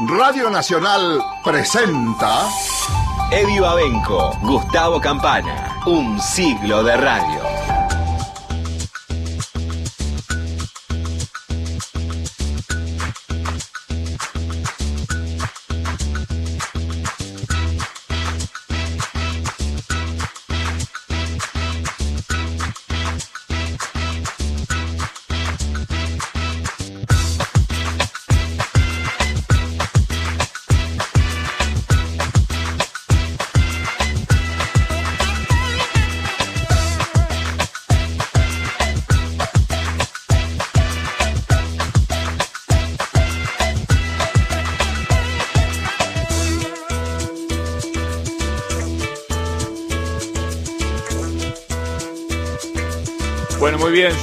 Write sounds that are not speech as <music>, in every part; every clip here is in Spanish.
Radio Nacional presenta Eddie Babenco, Gustavo Campana, un siglo de radio.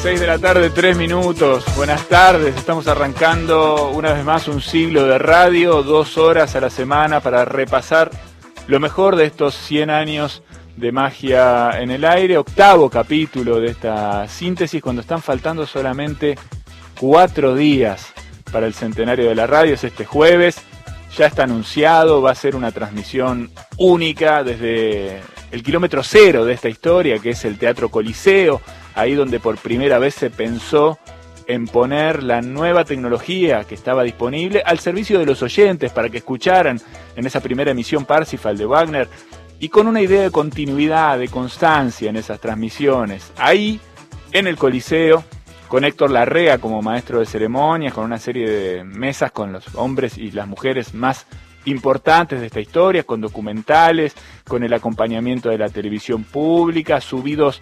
6 de la tarde, 3 minutos. Buenas tardes, estamos arrancando una vez más un siglo de radio, dos horas a la semana para repasar lo mejor de estos 100 años de magia en el aire, octavo capítulo de esta síntesis, cuando están faltando solamente cuatro días para el centenario de la radio, es este jueves, ya está anunciado, va a ser una transmisión única desde el kilómetro cero de esta historia, que es el Teatro Coliseo, ahí donde por primera vez se pensó en poner la nueva tecnología que estaba disponible al servicio de los oyentes para que escucharan en esa primera emisión Parsifal de Wagner y con una idea de continuidad, de constancia en esas transmisiones. Ahí, en el Coliseo, con Héctor Larrea como maestro de ceremonias, con una serie de mesas con los hombres y las mujeres más importantes de esta historia, con documentales, con el acompañamiento de la televisión pública, subidos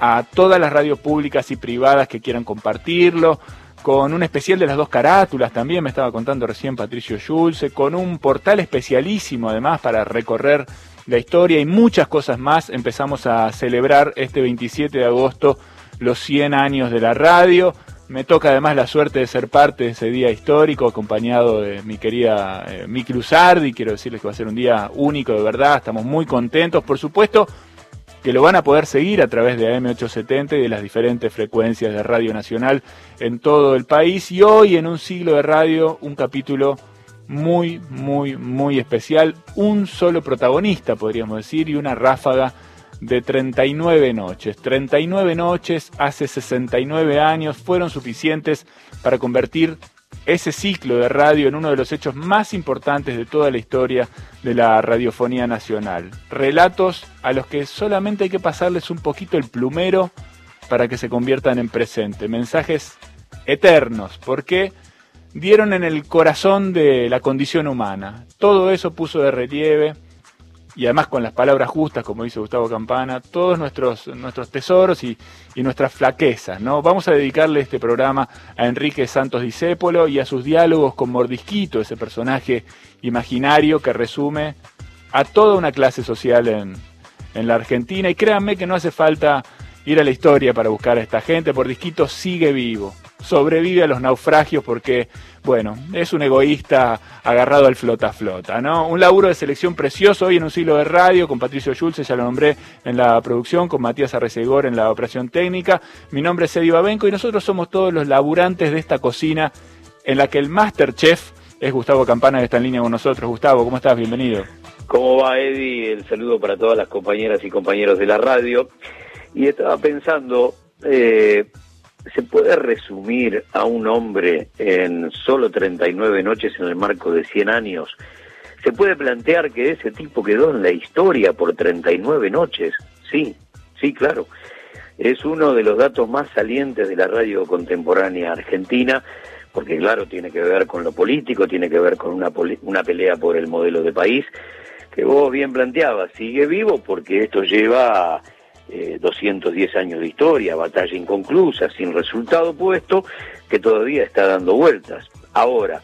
a todas las radios públicas y privadas que quieran compartirlo, con un especial de las dos carátulas también, me estaba contando recién Patricio Schulze, con un portal especialísimo además para recorrer la historia y muchas cosas más. Empezamos a celebrar este 27 de agosto los 100 años de la radio. Me toca además la suerte de ser parte de ese día histórico, acompañado de mi querida eh, Miki Luzardi. Quiero decirles que va a ser un día único de verdad, estamos muy contentos. Por supuesto, que lo van a poder seguir a través de AM870 y de las diferentes frecuencias de Radio Nacional en todo el país. Y hoy en un siglo de radio, un capítulo muy, muy, muy especial. Un solo protagonista, podríamos decir, y una ráfaga de 39 noches. 39 noches hace 69 años fueron suficientes para convertir ese ciclo de radio en uno de los hechos más importantes de toda la historia de la radiofonía nacional. Relatos a los que solamente hay que pasarles un poquito el plumero para que se conviertan en presente. Mensajes eternos, porque dieron en el corazón de la condición humana. Todo eso puso de relieve y además con las palabras justas, como dice Gustavo Campana, todos nuestros, nuestros tesoros y, y, nuestras flaquezas. ¿no? Vamos a dedicarle este programa a Enrique Santos Discépolo y a sus diálogos con Mordisquito, ese personaje imaginario que resume a toda una clase social en, en la Argentina. Y créanme que no hace falta ir a la historia para buscar a esta gente, Mordisquito sigue vivo, sobrevive a los naufragios porque bueno, es un egoísta agarrado al flota flota, ¿no? Un laburo de selección precioso hoy en un siglo de radio con Patricio Schulze, ya lo nombré en la producción, con Matías Arrecegor en la operación técnica. Mi nombre es Eddie Babenco y nosotros somos todos los laburantes de esta cocina en la que el Masterchef es Gustavo Campana que está en línea con nosotros. Gustavo, ¿cómo estás? Bienvenido. ¿Cómo va Eddie? El saludo para todas las compañeras y compañeros de la radio. Y estaba pensando, eh, ¿Se puede resumir a un hombre en solo 39 noches en el marco de 100 años? ¿Se puede plantear que ese tipo quedó en la historia por 39 noches? Sí, sí, claro. Es uno de los datos más salientes de la radio contemporánea argentina, porque claro, tiene que ver con lo político, tiene que ver con una, una pelea por el modelo de país, que vos bien planteabas, sigue vivo porque esto lleva eh, 210 años de historia, batalla inconclusa, sin resultado puesto, que todavía está dando vueltas. Ahora,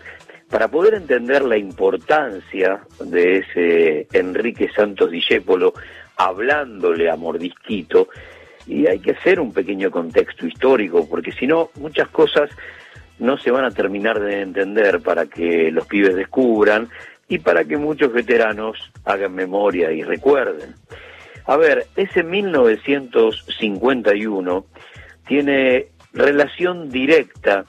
para poder entender la importancia de ese Enrique Santos Discépolo hablándole a Mordisquito, y hay que hacer un pequeño contexto histórico, porque si no, muchas cosas no se van a terminar de entender para que los pibes descubran y para que muchos veteranos hagan memoria y recuerden. A ver, ese 1951 tiene relación directa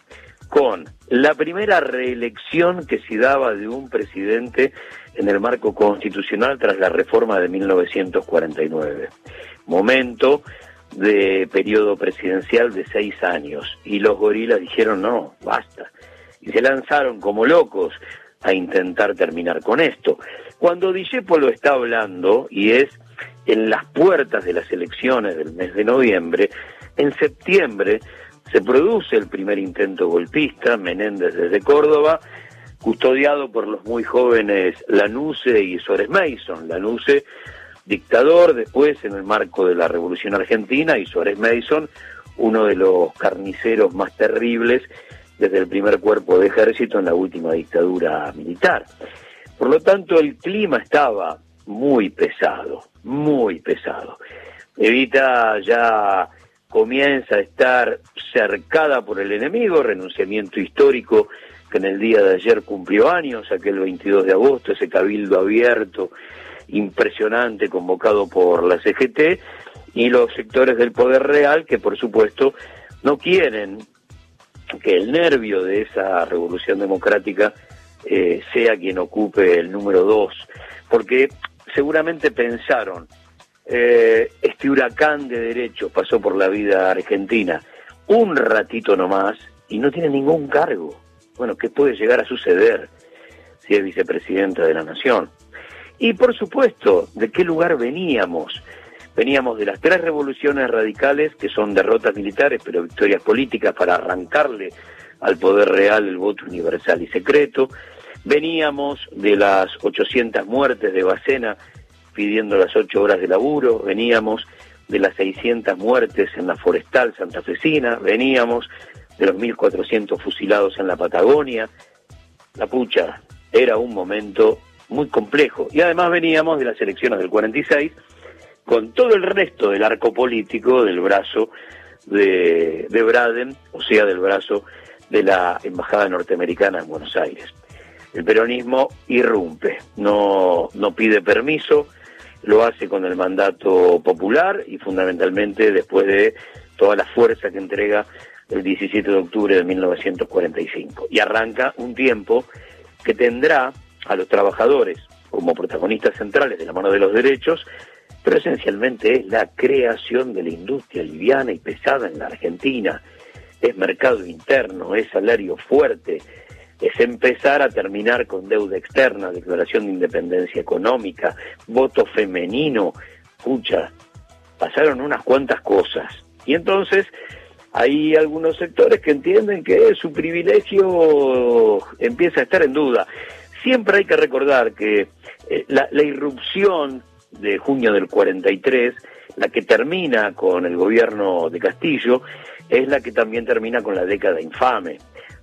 con la primera reelección que se daba de un presidente en el marco constitucional tras la reforma de 1949. Momento de periodo presidencial de seis años. Y los gorilas dijeron, no, basta. Y se lanzaron como locos a intentar terminar con esto. Cuando lo está hablando, y es en las puertas de las elecciones del mes de noviembre, en septiembre se produce el primer intento golpista, Menéndez desde Córdoba, custodiado por los muy jóvenes Lanuse y Suárez Mason. Lanuse, dictador, después en el marco de la Revolución Argentina, y Suárez Mason, uno de los carniceros más terribles desde el primer cuerpo de ejército en la última dictadura militar. Por lo tanto, el clima estaba muy pesado, muy pesado. Evita ya comienza a estar cercada por el enemigo, renunciamiento histórico que en el día de ayer cumplió años, aquel 22 de agosto, ese cabildo abierto, impresionante, convocado por la CGT, y los sectores del poder real que por supuesto no quieren que el nervio de esa revolución democrática eh, sea quien ocupe el número dos, porque seguramente pensaron, eh, este huracán de derecho pasó por la vida argentina un ratito nomás y no tiene ningún cargo. Bueno, ¿qué puede llegar a suceder si es vicepresidenta de la Nación? Y por supuesto, ¿de qué lugar veníamos? Veníamos de las tres revoluciones radicales, que son derrotas militares, pero victorias políticas para arrancarle al poder real el voto universal y secreto. Veníamos de las 800 muertes de Bacena pidiendo las ocho horas de laburo, veníamos de las 600 muertes en la forestal santafesina, veníamos de los 1.400 fusilados en la Patagonia. La pucha, era un momento muy complejo. Y además veníamos de las elecciones del 46 con todo el resto del arco político del brazo de, de Braden, o sea, del brazo de la Embajada Norteamericana en Buenos Aires. El peronismo irrumpe, no, no pide permiso, lo hace con el mandato popular y fundamentalmente después de toda la fuerza que entrega el 17 de octubre de 1945. Y arranca un tiempo que tendrá a los trabajadores como protagonistas centrales de la mano de los derechos, pero esencialmente es la creación de la industria liviana y pesada en la Argentina, es mercado interno, es salario fuerte, es empezar a terminar con deuda externa, declaración de independencia económica, voto femenino. Escucha, pasaron unas cuantas cosas. Y entonces hay algunos sectores que entienden que su privilegio empieza a estar en duda. Siempre hay que recordar que eh, la, la irrupción de junio del 43, la que termina con el gobierno de Castillo, es la que también termina con la década infame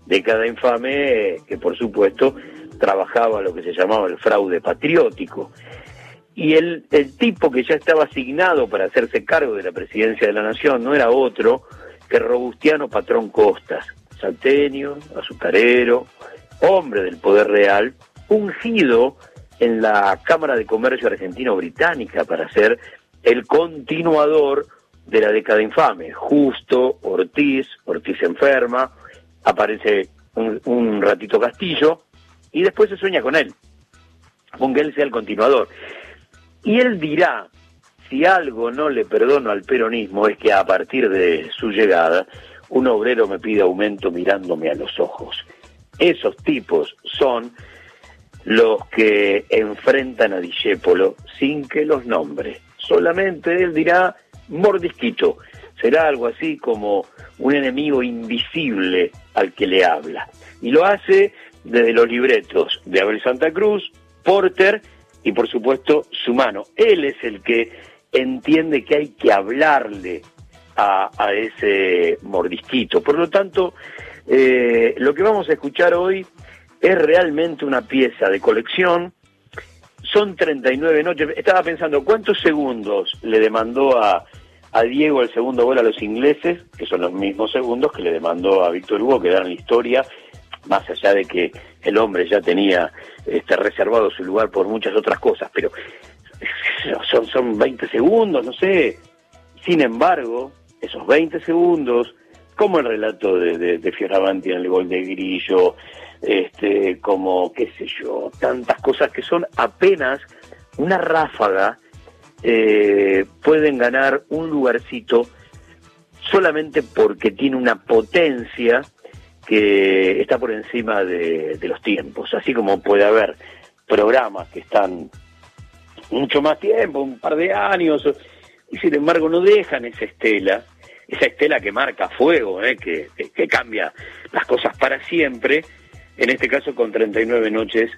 década infame que por supuesto trabajaba lo que se llamaba el fraude patriótico. Y el, el tipo que ya estaba asignado para hacerse cargo de la presidencia de la nación no era otro que Robustiano Patrón Costas, salteño, azucarero, hombre del poder real, ungido en la Cámara de Comercio Argentino-Británica para ser el continuador de la década infame. Justo, Ortiz, Ortiz enferma, aparece un, ratito Castillo y después se sueña con él, con que él sea el continuador. Y él dirá, si algo no le perdono al peronismo es que a partir de su llegada, un obrero me pide aumento mirándome a los ojos. Esos tipos son los que enfrentan a Discépolo sin que los nombre. Solamente él dirá mordisquito. Será algo así como un enemigo invisible al que le habla. Y lo hace desde los libretos de Abel Santa Cruz, Porter y por supuesto su mano. Él es el que entiende que hay que hablarle a, ese mordisquito. Por lo tanto, eh, lo que vamos a escuchar hoy es realmente una pieza de colección. Son 39 noches. Estaba pensando, ¿cuántos segundos le demandó a a Diego el segundo gol a los ingleses, que son los mismos segundos que le demandó a Víctor Hugo que dan la historia, más allá de que el hombre ya tenía este, reservado su lugar por muchas otras cosas, pero <laughs> son, son 20 segundos, no sé. Sin embargo, esos 20 segundos como el relato de, de, de Fioravanti en el gol de Grillo, este, como, qué sé yo, tantas cosas que son apenas una ráfaga, eh, pueden ganar un lugarcito solamente porque tiene una potencia que está por encima de, los tiempos, así como puede haber programas que están mucho más tiempo, un par de años, y sin embargo no dejan esa estela, esa estela que marca fuego, ¿eh? que, que, que cambia las cosas para siempre, en este caso con 39 noches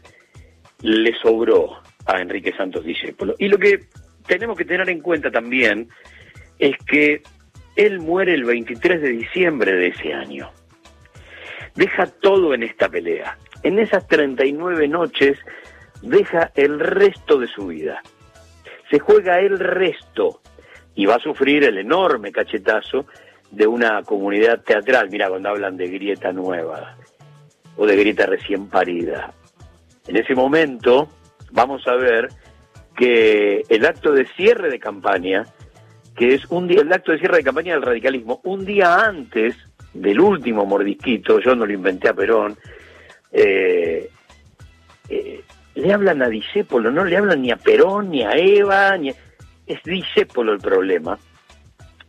le sobró a Enrique Santos Discépolo. Y lo que tenemos que tener en cuenta también es que él muere el 23 de diciembre de ese año. Deja todo en esta pelea. En esas 39 noches deja el resto de su vida. Se juega el resto y va a sufrir el enorme cachetazo de una comunidad teatral. Mira, cuando hablan de grieta nueva o de grieta recién parida. En ese momento vamos a ver que el acto de cierre de campaña, que es un día, el acto de cierre de campaña del radicalismo, un día antes del último mordisquito, yo no lo inventé a Perón, eh, eh, le hablan a Disépolo, no le hablan ni a Perón, ni a Eva, ni a... es Disépolo el problema,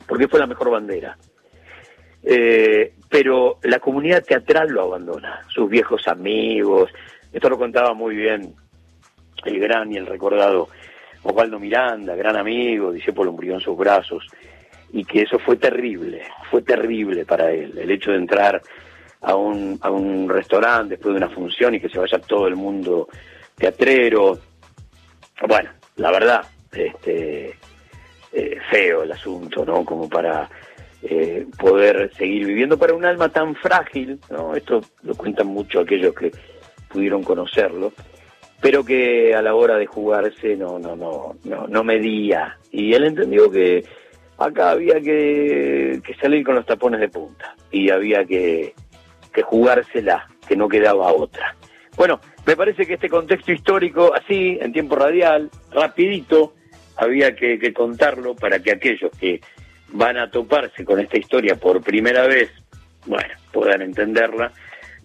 porque fue la mejor bandera. Eh, pero la comunidad teatral lo abandona, sus viejos amigos, esto lo contaba muy bien el gran y el recordado Osvaldo Miranda, gran amigo, Disépolo murió en sus brazos, y que eso fue terrible, fue terrible para él, el hecho de entrar a un, a un restaurante después de una función y que se vaya todo el mundo teatrero. Bueno, la verdad, este, eh, feo el asunto, ¿no? Como para eh, poder seguir viviendo para un alma tan frágil, ¿no? Esto lo cuentan mucho aquellos que pudieron conocerlo, pero que a la hora de jugarse no, no, no, no, no medía. Y él entendió que acá había que, que salir con los tapones de punta y había que, que jugársela, que no quedaba otra. Bueno, me parece que este contexto histórico, así, en tiempo radial, rapidito, había que, que, contarlo para que aquellos que van a toparse con esta historia por primera vez, bueno, puedan entenderla,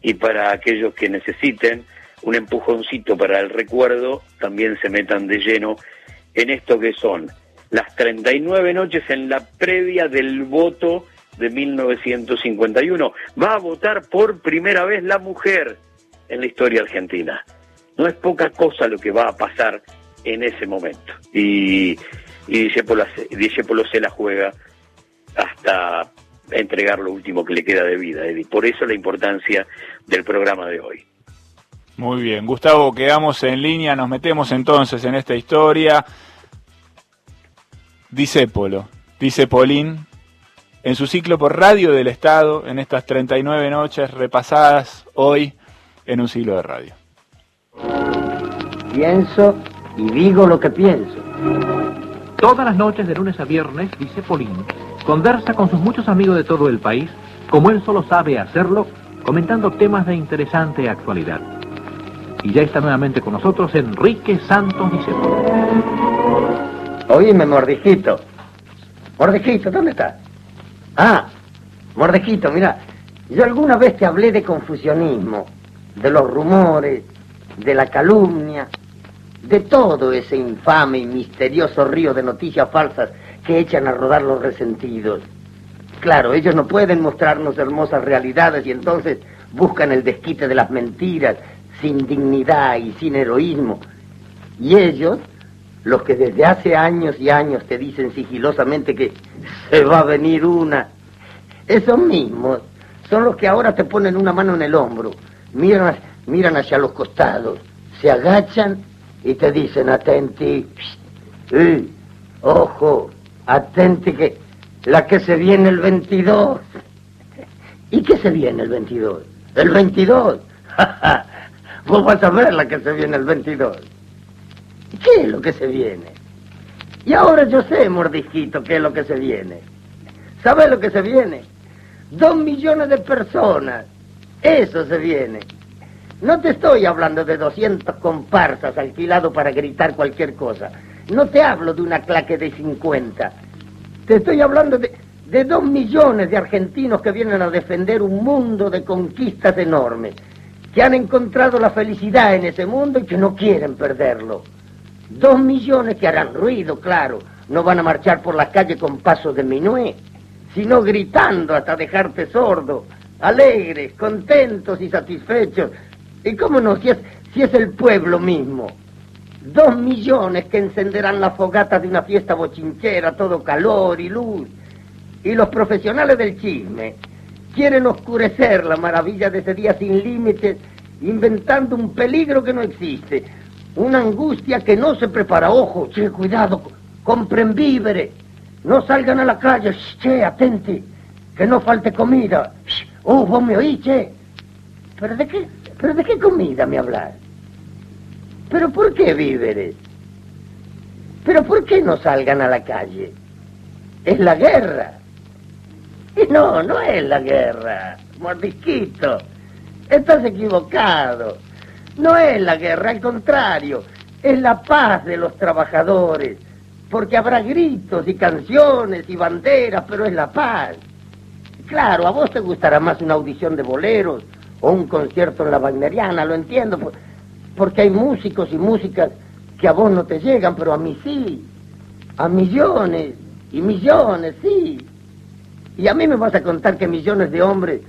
y para aquellos que necesiten un empujoncito para el recuerdo, también se metan de lleno en esto que son las 39 noches en la previa del voto de 1951. Va a votar por primera vez la mujer en la historia argentina. No es poca cosa lo que va a pasar en ese momento. Y, y Discepolo se la juega hasta entregar lo último que le queda de vida, Eddie. Por eso la importancia del programa de hoy. Muy bien, Gustavo, quedamos en línea, nos metemos entonces en esta historia. Disépolo, dice Polín, en su ciclo por Radio del Estado, en estas 39 noches repasadas hoy en un siglo de radio. Pienso y digo lo que pienso. Todas las noches de lunes a viernes, dice Polín, conversa con sus muchos amigos de todo el país, como él solo sabe hacerlo, comentando temas de interesante actualidad. Y ya está nuevamente con nosotros Enrique Santos Discépolo. Oíme, Mordijito. Mordijito, ¿dónde estás? Ah, Mordejito, mira, yo alguna vez te hablé de confusionismo, de los rumores, de la calumnia, de todo ese infame y misterioso río de noticias falsas que echan a rodar los resentidos. Claro, ellos no pueden mostrarnos hermosas realidades y entonces buscan el desquite de las mentiras, sin dignidad y sin heroísmo. Y ellos, los que desde hace años y años te dicen sigilosamente que se va a venir una, esos mismos son los que ahora te ponen una mano en el hombro, miran, miran hacia los costados, se agachan y te dicen, atenti, eh, ojo, atenti que la que se viene el 22. ¿Y qué se viene el 22? El 22. <laughs> Vos vas a ver la que se viene el 22. ¿Qué es lo que se viene? Y ahora yo sé, mordisquito, qué es lo que se viene. ¿Sabes lo que se viene? Dos millones de personas. Eso se viene. No te estoy hablando de 200 comparsas alquilados para gritar cualquier cosa. No te hablo de una claque de 50. Te estoy hablando de de dos millones de argentinos que vienen a defender un mundo de conquistas enormes, que han encontrado la felicidad en ese mundo y que no quieren perderlo. Dos millones que harán ruido, claro, no van a marchar por la calle con pasos de minué, sino gritando hasta dejarte sordo, alegres, contentos y satisfechos. ¿Y cómo no? Si es, si es el pueblo mismo. Dos millones que encenderán la fogata de una fiesta bochinchera, todo calor y luz. Y los profesionales del chisme quieren oscurecer la maravilla de ese día sin límites, inventando un peligro que no existe, una angustia que no se prepara. Ojo, che, cuidado, compren víveres, no salgan a la calle, che, atenti, que no falte comida. Oh, vos me oís, che. ¿Pero de qué, pero de qué comida me hablas? ¿Pero por qué víveres? ¿Pero por qué no salgan a la calle? Es la guerra. Y no, no es la guerra, mordisquito. Estás equivocado. No es la guerra, al contrario, es la paz de los trabajadores. Porque habrá gritos y canciones y banderas, pero es la paz. Claro, a vos te gustará más una audición de boleros o un concierto en la Wagneriana, lo entiendo, porque hay músicos y músicas que a vos no te llegan, pero a mí sí. A millones y millones, sí. Y a mí me vas a contar que millones de hombres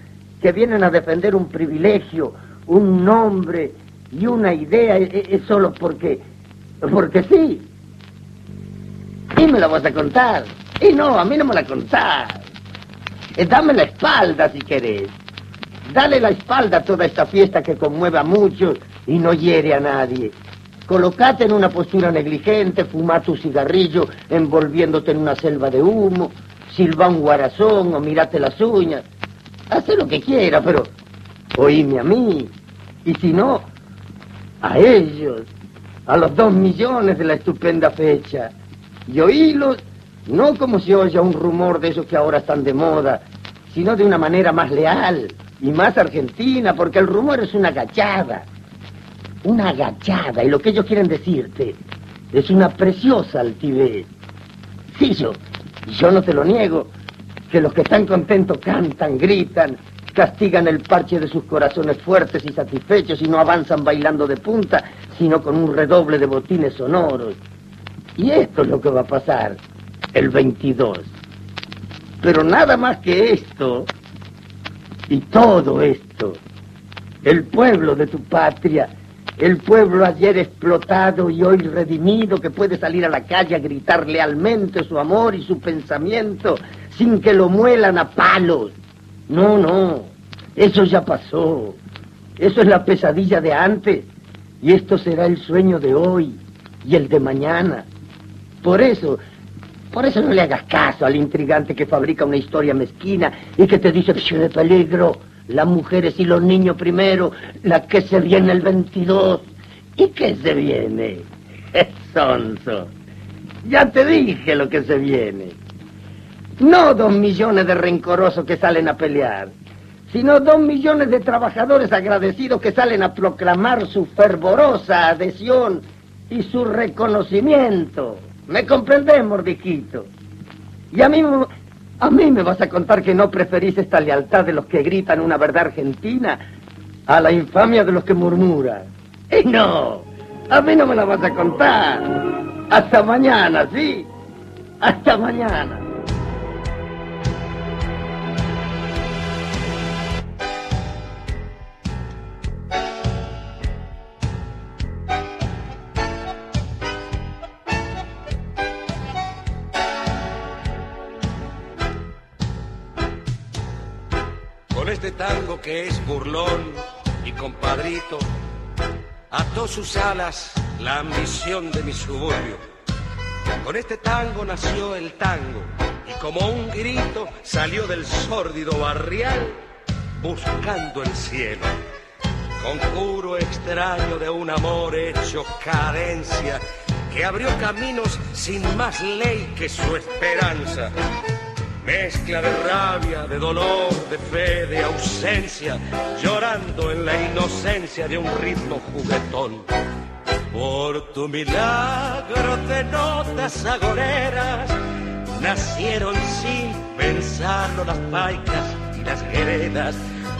que vienen a defender un privilegio, un nombre y una idea es, solo porque, porque sí. Y me la vas a contar. Y no, a mí no me la contás. Eh, dame la espalda si querés. Dale la espalda a toda esta fiesta que conmueve a muchos y no hiere a nadie. Colocate en una postura negligente, fuma tu cigarrillo envolviéndote en una selva de humo, silba un guarazón o mirate las uñas. Haz lo que quiera, pero oíme a mí. Y si no, a ellos, a los dos millones de la estupenda fecha. Y oílos no como si oye un rumor de esos que ahora están de moda, sino de una manera más leal y más argentina, porque el rumor es una agachada. Una agachada, y lo que ellos quieren decirte es una preciosa altivez. Sí, yo, yo no te lo niego, que los que están contentos cantan, gritan, castigan el parche de sus corazones fuertes y satisfechos y no avanzan bailando de punta, sino con un redoble de botines sonoros. Y esto es lo que va a pasar el 22. Pero nada más que esto, y todo esto, el pueblo de tu patria, el pueblo ayer explotado y hoy redimido que puede salir a la calle a gritar lealmente su amor y su pensamiento sin que lo muelan a palos. No, no, eso ya pasó. Eso es la pesadilla de antes y esto será el sueño de hoy y el de mañana. Por eso, por eso no le hagas caso al intrigante que fabrica una historia mezquina y que te dice que de peligro, las mujeres y los niños primero, la que se viene el 22. ¿Y qué se viene? <laughs> Es sonso. Ya te dije lo que se viene. No dos millones de rencorosos que salen a pelear, sino dos millones de trabajadores agradecidos que salen a proclamar su fervorosa adhesión y su reconocimiento. ¿Me comprendés, mordijito? Y a mí, a mí me vas a contar que no preferís esta lealtad de los que gritan una verdad argentina a la infamia de los que murmuran. Y no, a mí no me la vas a contar. Hasta mañana, ¿sí? Hasta mañana. Que es burlón y compadrito, ató sus alas la ambición de mi suburbio. Con este tango nació el tango y como un grito salió del sórdido barrial buscando el cielo. Conjuro extraño de un amor hecho cadencia que abrió caminos sin más ley que su esperanza Mezcla de rabia, de dolor, de fe, de ausencia, llorando en la inocencia de un ritmo juguetón. Por tu milagro de notas agoreras nacieron sin pensarlo las paicas y las heredas,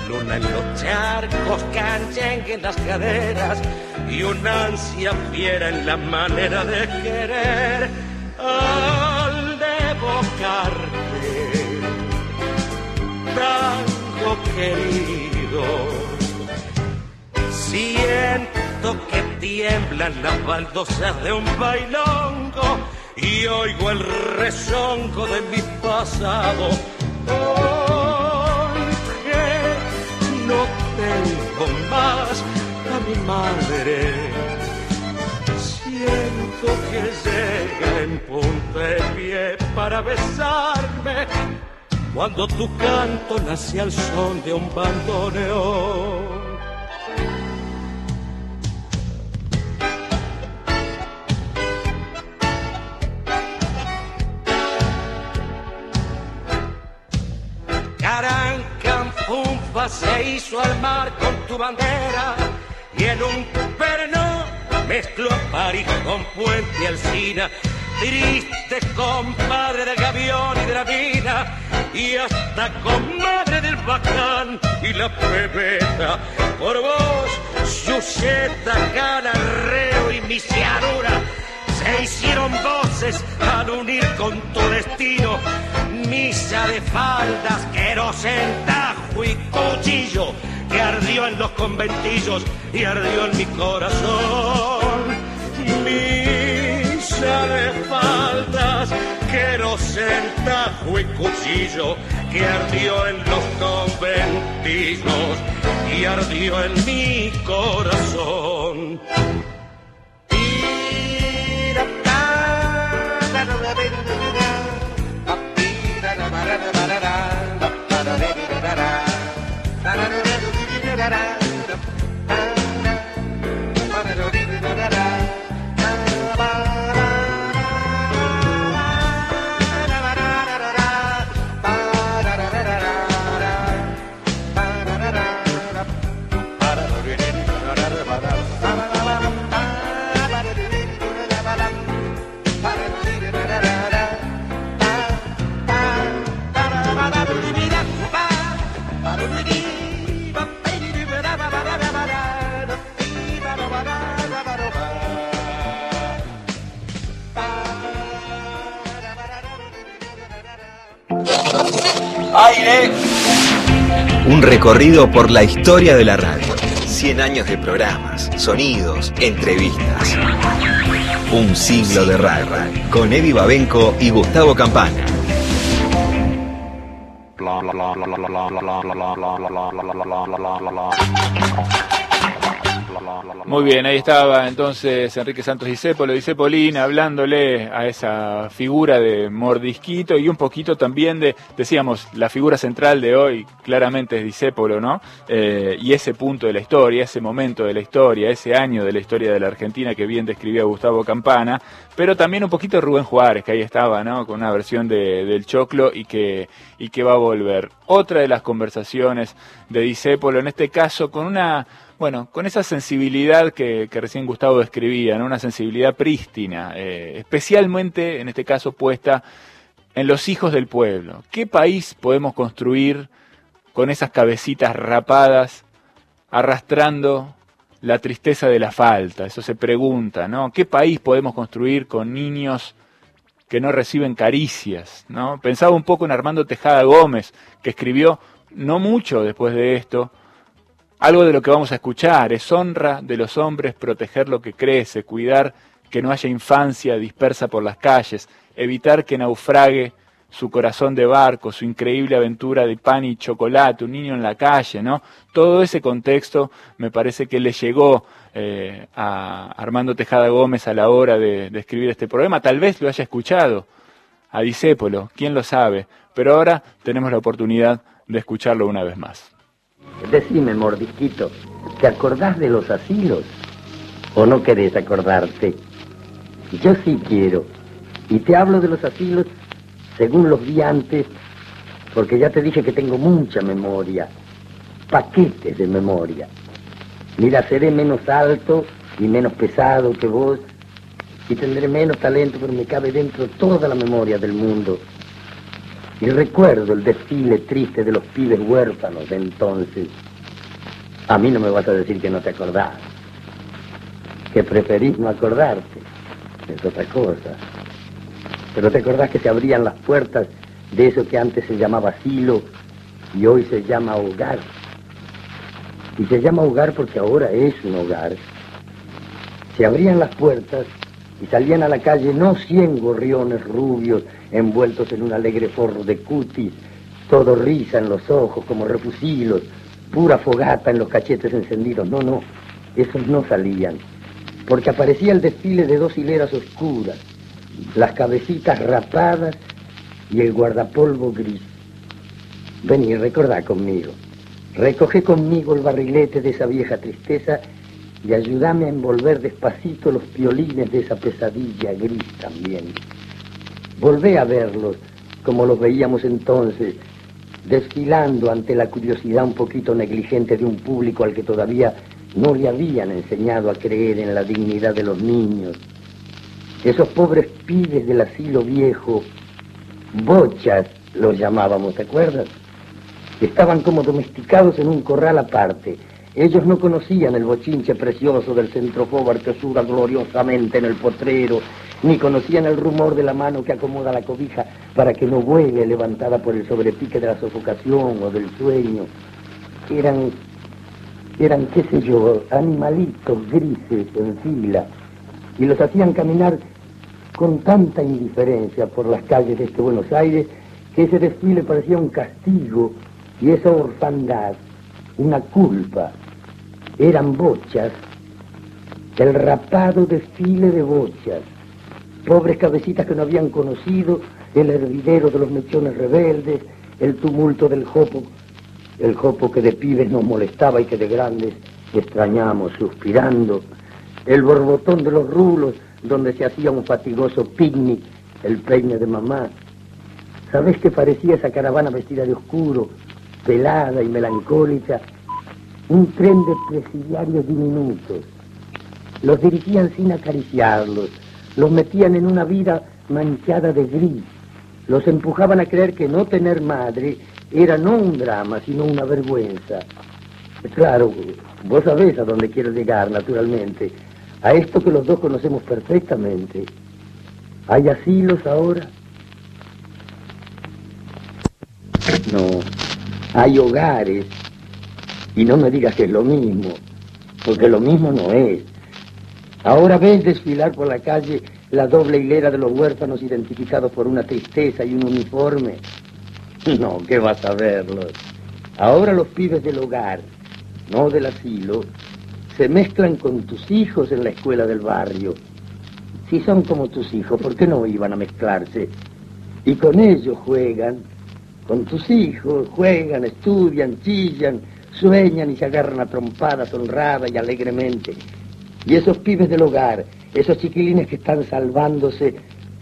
luna en los charcos, canchengue en las caderas y una ansia fiera en la manera de querer al evocarte, tango querido. Siento que tiemblan las baldosas de un bailongo y oigo el rezongo de mi pasado. Hoy que no tengo más a mi madre, siento que llega en punta de pie para besarme cuando tu canto nace al son de un bandoneón. Carancanfunfa se hizo al mar con tu bandera y en un perno mezcló a París con Puente Alcina. Triste compadre del gavión y de la vida y hasta comadre del bacán y la pebeta. Por vos, Suseta, Canarreo y Misiarura se hicieron voces al unir con tu destino. Misa de faldas, querosen, tajo y cuchillo que ardió en los conventillos y ardió en mi corazón. Misa querosen, tajo y cuchillo que ardió en los conventillos y ardió en mi corazón. Un recorrido por la historia de la radio. 100 años de programas, sonidos, entrevistas. Un siglo de radio. Con Eddie Babenco y Gustavo Campana. Muy bien, ahí estaba entonces Enrique Santos Discépolo, Discepolín, hablándole a esa figura de mordisquito y un poquito también de, decíamos, la figura central de hoy claramente es Discépolo, ¿no? Eh, y ese punto de la historia, ese momento de la historia, ese año de la historia de la Argentina que bien describía Gustavo Campana, pero también un poquito Rubén Juárez, que ahí estaba, ¿no? Con una versión de, del Choclo y que, y que va a volver. Otra de las conversaciones de Discépolo, en este caso con una bueno, con esa sensibilidad que, recién Gustavo describía, ¿no? una sensibilidad prístina, eh, especialmente en este caso puesta en los hijos del pueblo. ¿Qué país podemos construir con esas cabecitas rapadas, arrastrando la tristeza de la falta? Eso se pregunta, ¿no? ¿Qué país podemos construir con niños que no reciben caricias? ¿no? Pensaba un poco en Armando Tejada Gómez, que escribió no mucho después de esto, algo de lo que vamos a escuchar es honra de los hombres proteger lo que crece, cuidar que no haya infancia dispersa por las calles, evitar que naufrague su corazón de barco, su increíble aventura de pan y chocolate, un niño en la calle, ¿no? Todo ese contexto me parece que le llegó eh, a Armando Tejada Gómez a la hora de, escribir este problema. Tal vez lo haya escuchado a Disépolo, quién lo sabe, pero ahora tenemos la oportunidad de escucharlo una vez más. Decime, mordisquito, ¿te acordás de los asilos? ¿O no querés acordarte? Yo sí quiero. Y te hablo de los asilos según los vi antes, porque ya te dije que tengo mucha memoria. Paquetes de memoria. Mira, seré menos alto y menos pesado que vos, y tendré menos talento, pero me cabe dentro toda la memoria del mundo. Y recuerdo el desfile triste de los pibes huérfanos de entonces. A mí no me vas a decir que no te acordás, que preferís no acordarte, es otra cosa. Pero te acordás que se abrían las puertas de eso que antes se llamaba asilo y hoy se llama hogar. Y se llama hogar porque ahora es un hogar. Se abrían las puertas y salían a la calle no cien gorriones rubios envueltos en un alegre forro de cutis, todo risa en los ojos como refusilos, pura fogata en los cachetes encendidos. No, no, esos no salían, porque aparecía el desfile de dos hileras oscuras, las cabecitas rapadas y el guardapolvo gris. Vení, recordá conmigo. Recoge conmigo el barrilete de esa vieja tristeza y ayúdame a envolver despacito los violines de esa pesadilla gris también. Volvé a verlos como los veíamos entonces, desfilando ante la curiosidad un poquito negligente de un público al que todavía no le habían enseñado a creer en la dignidad de los niños. Esos pobres pibes del asilo viejo, bochas los llamábamos, ¿te acuerdas? Estaban como domesticados en un corral aparte. Ellos no conocían el bochinche precioso del centrofobar que suda gloriosamente en el potrero, ni conocían el rumor de la mano que acomoda la cobija para que no vuele levantada por el sobrepique de la sofocación o del sueño. Eran, eran, qué sé yo, animalitos grises en fila, y los hacían caminar con tanta indiferencia por las calles de este Buenos Aires que ese desfile parecía un castigo y esa orfandad una culpa. Eran bochas, el rapado desfile de bochas, pobres cabecitas que no habían conocido el hervidero de los mechones rebeldes, el tumulto del jopo, el jopo que de pibes nos molestaba y que de grandes extrañamos suspirando, el borbotón de los rulos donde se hacía un fatigoso picnic, el peine de mamá. ¿Sabés qué parecía esa caravana vestida de oscuro, pelada y melancólica? Un tren de presidiarios diminutos. Los dirigían sin acariciarlos, los metían en una vida manchada de gris, los empujaban a creer que no tener madre era no un drama, sino una vergüenza. Claro, vos sabés a dónde quiero llegar, naturalmente a esto que los dos conocemos perfectamente. ¿Hay asilos ahora? No, hay hogares. Y no me digas que es lo mismo, porque lo mismo no es. Ahora ves desfilar por la calle la doble hilera de los huérfanos identificados por una tristeza y un uniforme. <laughs> No, ¿qué vas a verlos? Ahora los pibes del hogar, no del asilo, se mezclan con tus hijos en la escuela del barrio. Si son como tus hijos, ¿por qué no iban a mezclarse? Y con ellos juegan, con tus hijos, juegan, estudian, chillan, sueñan y se agarran a trompadas honrada y alegremente. Y esos pibes del hogar, esos chiquilines que están salvándose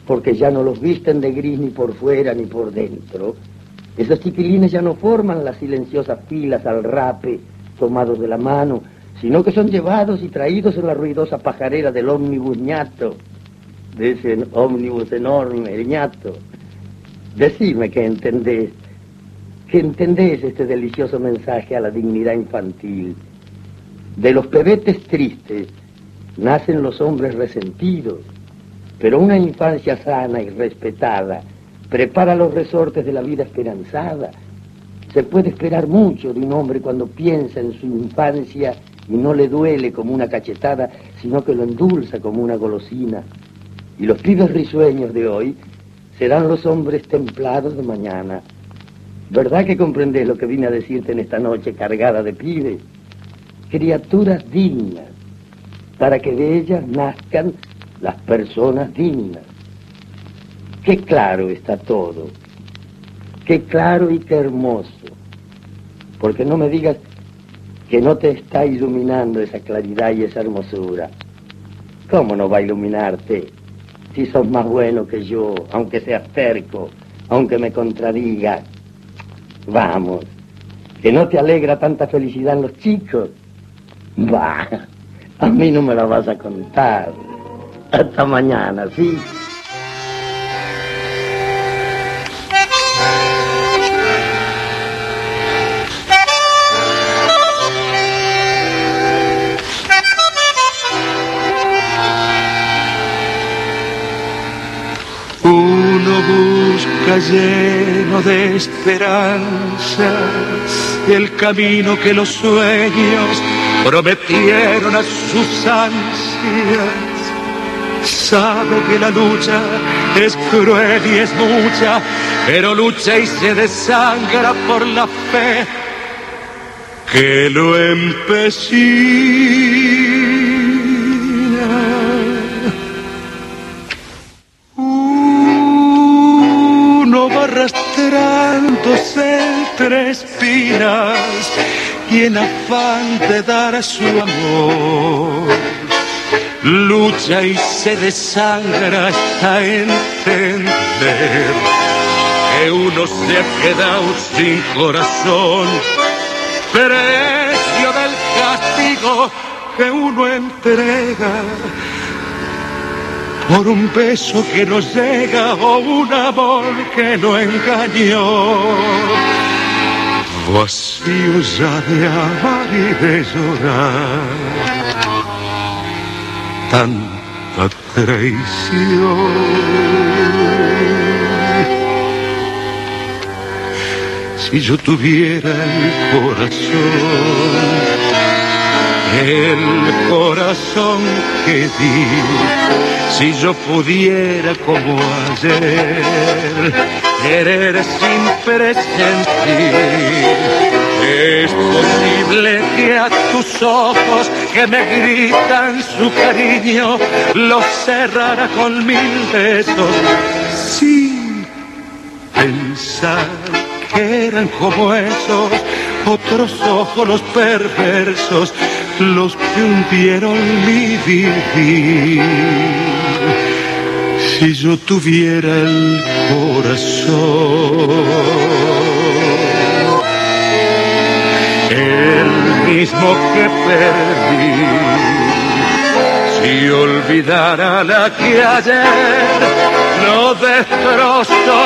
porque ya no los visten de gris ni por fuera ni por dentro, esos chiquilines ya no forman las silenciosas filas al rape, tomados de la mano, sino que son llevados y traídos en la ruidosa pajarera del ómnibus ñato, de ese ómnibus enorme, el ñato. Decime que entendés, que entendés este delicioso mensaje a la dignidad infantil. De los pebetes tristes nacen los hombres resentidos, pero una infancia sana y respetada prepara los resortes de la vida esperanzada. Se puede esperar mucho de un hombre cuando piensa en su infancia y no le duele como una cachetada, sino que lo endulza como una golosina. Y los pibes risueños de hoy serán los hombres templados de mañana. ¿Verdad que comprendes lo que vine a decirte en esta noche cargada de pibes? Criaturas dignas, para que de ellas nazcan las personas dignas. Qué claro está todo, qué claro y qué hermoso. Porque no me digas que no te está iluminando esa claridad y esa hermosura. ¿Cómo no va a iluminarte si sos más bueno que yo, aunque seas terco, aunque me contradigas? Vamos, que no te alegra tanta felicidad en los chicos. Va, a mí no me la vas a contar. Hasta mañana, ¿sí? Uno busca lleno de esperanzas el camino que los sueños prometieron a sus ansias. Sabe que la lucha es cruel y es mucha, pero lucha y se desangra por la fe que lo empecina. Uno va arrastrándose entre espinas y en afán de dar su amor. Lucha y se desangra hasta entender que uno se ha quedado sin corazón precio del castigo que uno entrega por un beso que no llega o un amor que no engañó. Vacío ya de amar y de llorar, tanta traición. si yo tuviera el corazón, el corazón que di, si yo pudiera como ayer, querer sin presentir. Es posible que a tus ojos que me gritan su cariño los cerrara con mil besos sin pensar eran como esos otros ojos los perversos, los que hundieron mi vivir. Si yo tuviera el corazón, el mismo que perdí, si olvidara la que ayer lo destrozó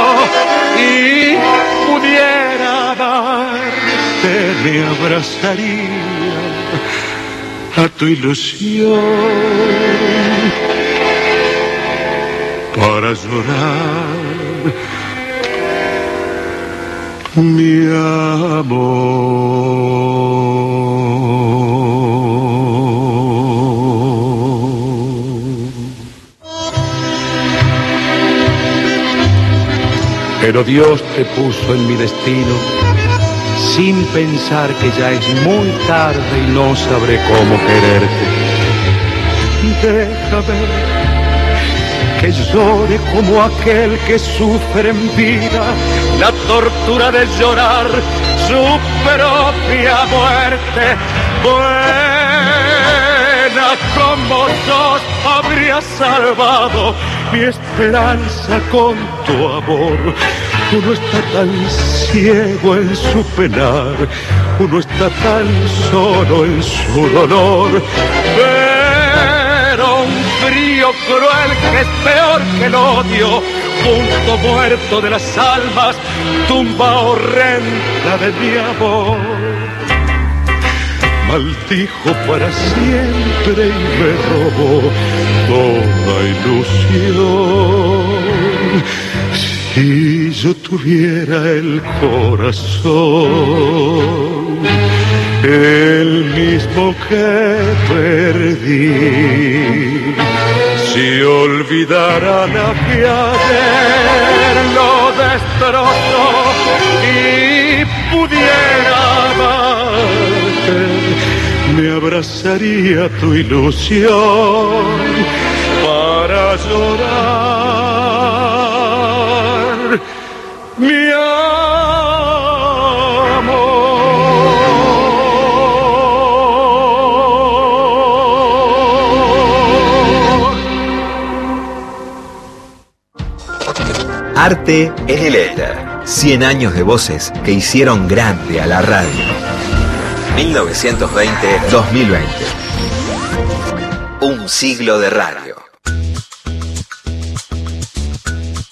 y pudiera darte, me abrazaría a tu ilusión para llorar mi amor. Pero Dios te puso en mi destino sin pensar que ya es muy tarde y no sabré cómo quererte. Déjame que llore como aquel que sufre en vida la tortura de llorar su propia muerte. Buena como sos, habría salvado mi esperanza con tu amor. Uno está tan ciego en su penar, uno está tan solo en su dolor. Frío cruel que es peor que el odio, punto muerto de las almas, tumba horrenda de mi amor maldijo para siempre y me robó toda ilusión. Si yo tuviera el corazón, el mismo que perdí, si olvidara la que ayer lo destrozó y pudiera amarte, me abrazaría tu ilusión para llorar. Mi Arte en el éter. 100 años de voces que hicieron grande a la radio. 1920-2020. Un siglo de radio.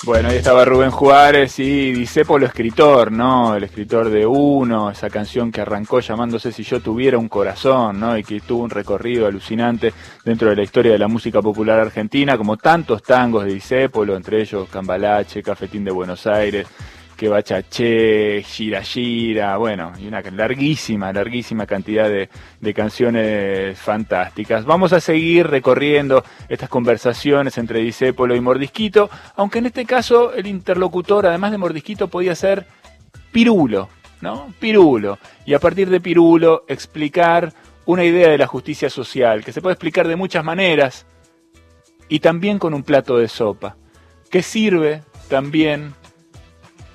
Bueno, ahí estaba Rubén Juárez y Disépolo escritor, ¿no? El escritor de Uno, esa canción que arrancó llamándose Si yo tuviera un corazón, ¿no? Y que tuvo un recorrido alucinante dentro de la historia de la música popular argentina, como tantos tangos de Disépolo, entre ellos Cambalache, Cafetín de Buenos Aires, que Bachaché, Gira Gira, bueno, y una larguísima, larguísima cantidad de, de, canciones fantásticas. Vamos a seguir recorriendo estas conversaciones entre Disépolo y Mordisquito, aunque en este caso el interlocutor, además de Mordisquito, podía ser Pirulo, ¿no? Pirulo. Y a partir de Pirulo explicar una idea de la justicia social, que se puede explicar de muchas maneras, y también con un plato de sopa, que sirve también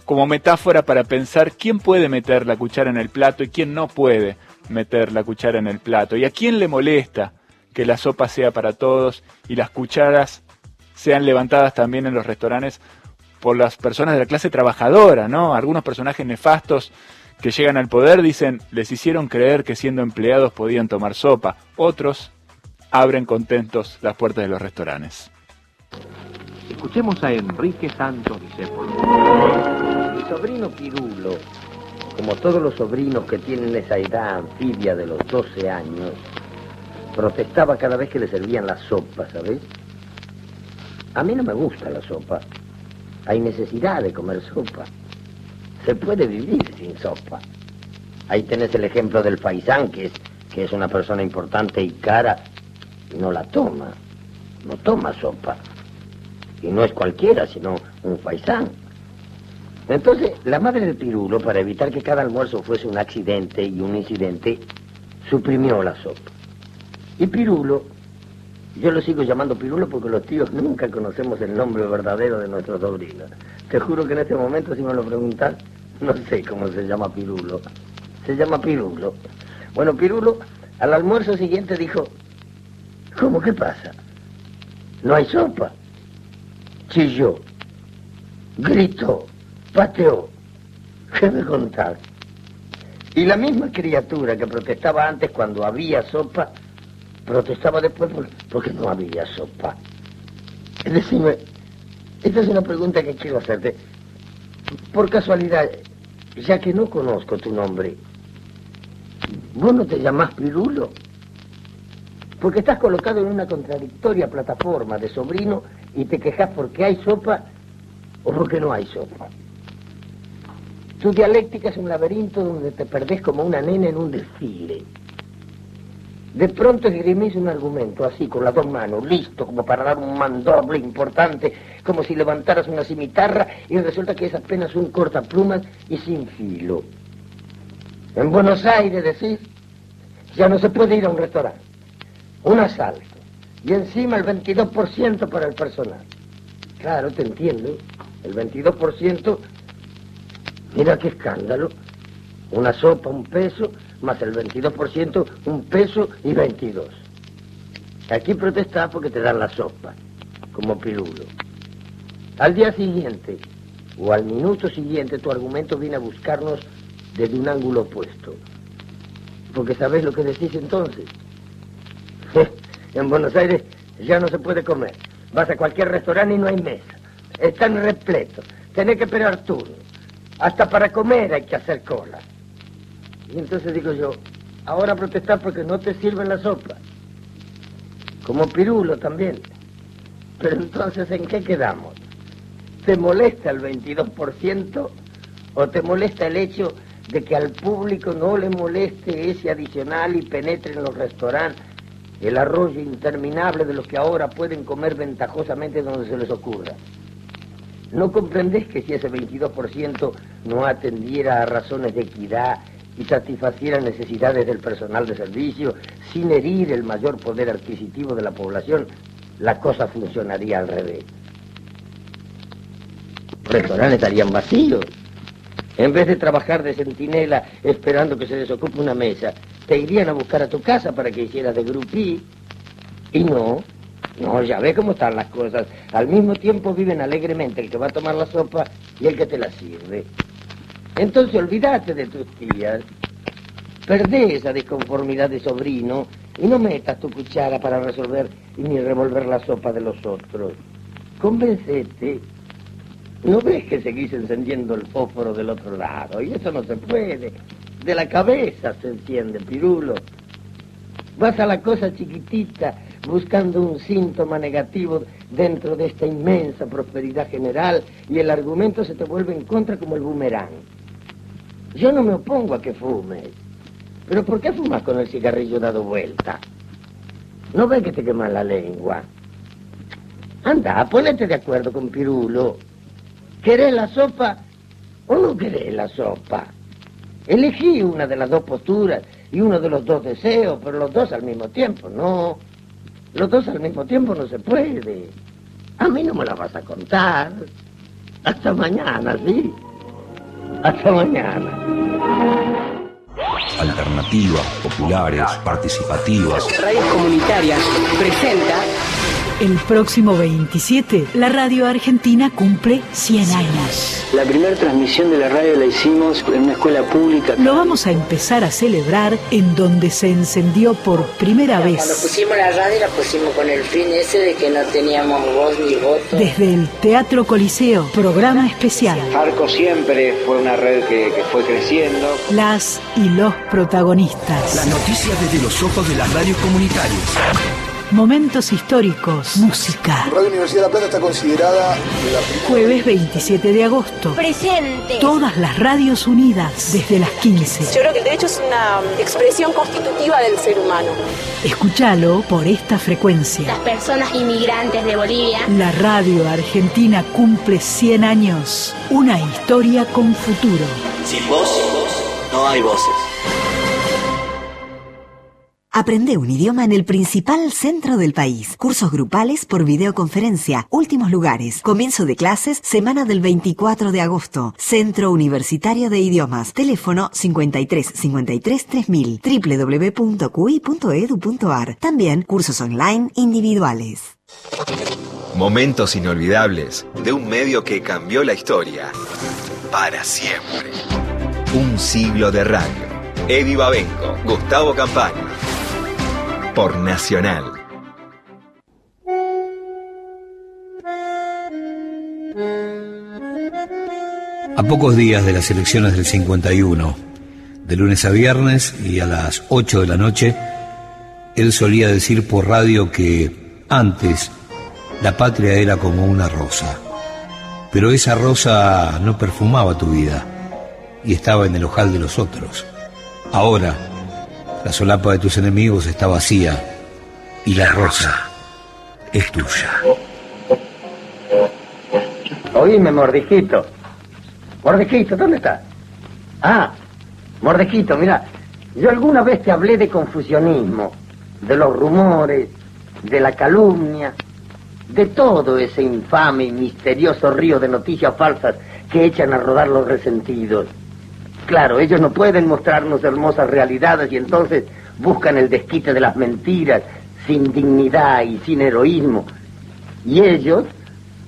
como metáfora para pensar quién puede meter la cuchara en el plato y quién no puede meter la cuchara en el plato y a quién le molesta que la sopa sea para todos y las cucharas sean levantadas también en los restaurantes por las personas de la clase trabajadora, ¿no? Algunos personajes nefastos que llegan al poder dicen, les hicieron creer que siendo empleados podían tomar sopa. Otros abren contentos las puertas de los restaurantes. Escuchemos a Enrique Santos Discépolo. Sobrino Pirulo, como todos los sobrinos que tienen esa edad anfibia de los 12 años, protestaba cada vez que le servían la sopa, ¿sabes? A mí no me gusta la sopa. Hay necesidad de comer sopa. Se puede vivir sin sopa. Ahí tenés el ejemplo del paisán, que es, que es una persona importante y cara, y no la toma. No toma sopa. Y no es cualquiera, sino un paisán. Entonces, la madre de Pirulo, para evitar que cada almuerzo fuese un accidente y un incidente, suprimió la sopa. Y Pirulo, yo lo sigo llamando Pirulo porque los tíos nunca conocemos el nombre verdadero de nuestro sobrino. Te juro que en este momento, si me lo preguntan, no sé cómo se llama Pirulo. Se llama Pirulo. Bueno, Pirulo, al almuerzo siguiente dijo, ¿cómo qué pasa? No hay sopa chilló, gritó, pateó. ¿Qué me contar? Y la misma criatura que protestaba antes cuando había sopa, protestaba después porque no había sopa. Es decir, esta es una pregunta que quiero hacerte. Por casualidad, ya que no conozco tu nombre, ¿vos no te llamás Pirulo? Porque estás colocado en una contradictoria plataforma de sobrino y te quejas porque hay sopa o porque no hay sopa. Tu dialéctica es un laberinto donde te perdés como una nena en un desfile. De pronto esgrimís un argumento así, con las dos manos, listo, como para dar un mandoble importante, como si levantaras una cimitarra y resulta que es apenas un cortaplumas y sin filo. En Buenos Aires, decís, ya no se puede ir a un restaurante, un asalto, y encima el 22% para el personal. Claro, te entiendo. El 22%, mira qué escándalo. Una sopa, un peso, más el 22%, un peso y 22. Aquí protestás porque te dan la sopa, como pirulo. Al día siguiente, o al minuto siguiente, tu argumento viene a buscarnos desde un ángulo opuesto. Porque sabes lo que decís entonces. <laughs> En Buenos Aires ya no se puede comer. Vas a cualquier restaurante y no hay mesa. Están repletos. Tenés que esperar turno. Hasta para comer hay que hacer cola. Y entonces digo yo, ahora protestar porque no te sirven la sopa. Como pirulo también. Pero entonces, ¿en qué quedamos? ¿Te molesta el 22% o te molesta el hecho de que al público no le moleste ese adicional y penetre en los restaurantes el arroyo interminable de los que ahora pueden comer ventajosamente donde se les ocurra. ¿No comprendés que si ese 22% no atendiera a razones de equidad y satisfaciera necesidades del personal de servicio sin herir el mayor poder adquisitivo de la población, la cosa funcionaría al revés? Los restaurantes estarían vacíos. En vez de trabajar de centinela esperando que se desocupe una mesa, te irían a buscar a tu casa para que hicieras de grupí. Y no, no, ya ves cómo están las cosas. Al mismo tiempo viven alegremente el que va a tomar la sopa y el que te la sirve. Entonces olvídate de tus tías. Perdé esa disconformidad de sobrino y no metas tu cuchara para resolver ni revolver la sopa de los otros. Convencete ¿No ves que seguís encendiendo el fósforo del otro lado? Y eso no se puede. De la cabeza se enciende, pirulo. Vas a la cosa chiquitita buscando un síntoma negativo dentro de esta inmensa prosperidad general y el argumento se te vuelve en contra como el boomerang. Yo no me opongo a que fumes, pero ¿por qué fumas con el cigarrillo dado vuelta? ¿No ves que te quema la lengua? Anda, ponete de acuerdo con Pirulo. ¿Querés la sopa o no querés la sopa? Elegí una de las dos posturas y uno de los dos deseos, pero los dos al mismo tiempo, no. Los dos al mismo tiempo no se puede. A mí no me la vas a contar. Hasta mañana, ¿sí? Hasta mañana. Alternativas, populares, participativas. Radios comunitarias presenta el próximo 27, la radio argentina cumple 100 años. La primera transmisión de la radio la hicimos en una escuela pública. Lo vamos a empezar a celebrar en donde se encendió por primera vez. Cuando pusimos la radio la pusimos con el fin ese de que no teníamos voz ni voto. Desde el Teatro Coliseo, programa especial. Arco siempre fue una red que, que fue creciendo. Las y los protagonistas. La noticia desde los ojos de las radios comunitarias. Momentos históricos, música. Radio Universidad de La Plata está considerada la Jueves 27 de agosto. Presente. Todas las radios unidas desde las 15. Yo creo que el derecho es una expresión constitutiva del ser humano. Escúchalo por esta frecuencia. Las personas inmigrantes de Bolivia. La radio argentina cumple 100 años. Una historia con futuro. Sin voz, no hay voces. Aprende un idioma en el principal centro del país. Cursos grupales por videoconferencia. Últimos lugares. Comienzo de clases semana del 24 de agosto. Centro Universitario de Idiomas. Teléfono 53 53 3000. www.cui.edu.ar. También cursos online individuales. Momentos inolvidables de un medio que cambió la historia para siempre. Un siglo de radio. Eddie Babenco, Gustavo Campaña por Nacional. A pocos días de las elecciones del 51, de lunes a viernes y a las 8 de la noche, él solía decir por radio que antes la patria era como una rosa, pero esa rosa no perfumaba tu vida y estaba en el ojal de los otros. Ahora, la solapa de tus enemigos está vacía y la rosa es tuya. Oíme, mordijito. Mordijito, ¿dónde está? Ah, mordijito, mira, yo alguna vez te hablé de confusionismo, de los rumores, de la calumnia, de todo ese infame y misterioso río de noticias falsas que echan a rodar los resentidos. Claro, ellos no pueden mostrarnos hermosas realidades y entonces buscan el desquite de las mentiras, sin dignidad y sin heroísmo. Y ellos,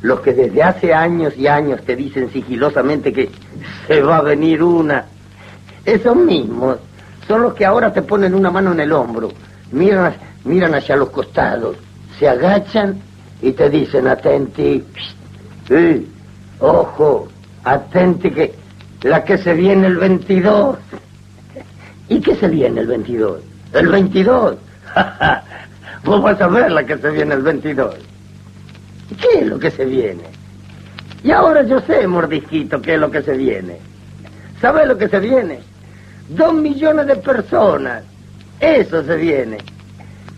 los que desde hace años y años te dicen sigilosamente que se va a venir una, esos mismos son los que ahora te ponen una mano en el hombro, miran, miran hacia los costados, se agachan y te dicen, atenti, eh, ojo, atenti que la que se viene el 22. ¿Y qué se viene el 22? El 22. <laughs> Vos vas a ver la que se viene el 22. ¿Qué es lo que se viene? Y ahora yo sé, mordisquito, qué es lo que se viene. ¿Sabes lo que se viene? Dos millones de personas. Eso se viene.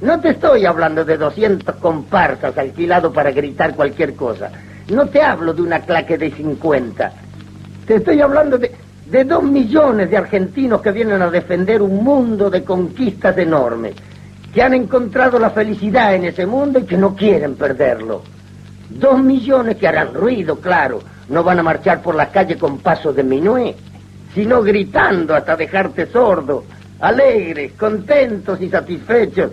No te estoy hablando de 200 comparsas alquilados para gritar cualquier cosa. No te hablo de una claque de 50. Te estoy hablando de, de dos millones de argentinos que vienen a defender un mundo de conquistas enormes, que han encontrado la felicidad en ese mundo y que no quieren perderlo. Dos millones que harán ruido, claro, no van a marchar por las calles con pasos de minué, sino gritando hasta dejarte sordo, alegres, contentos y satisfechos.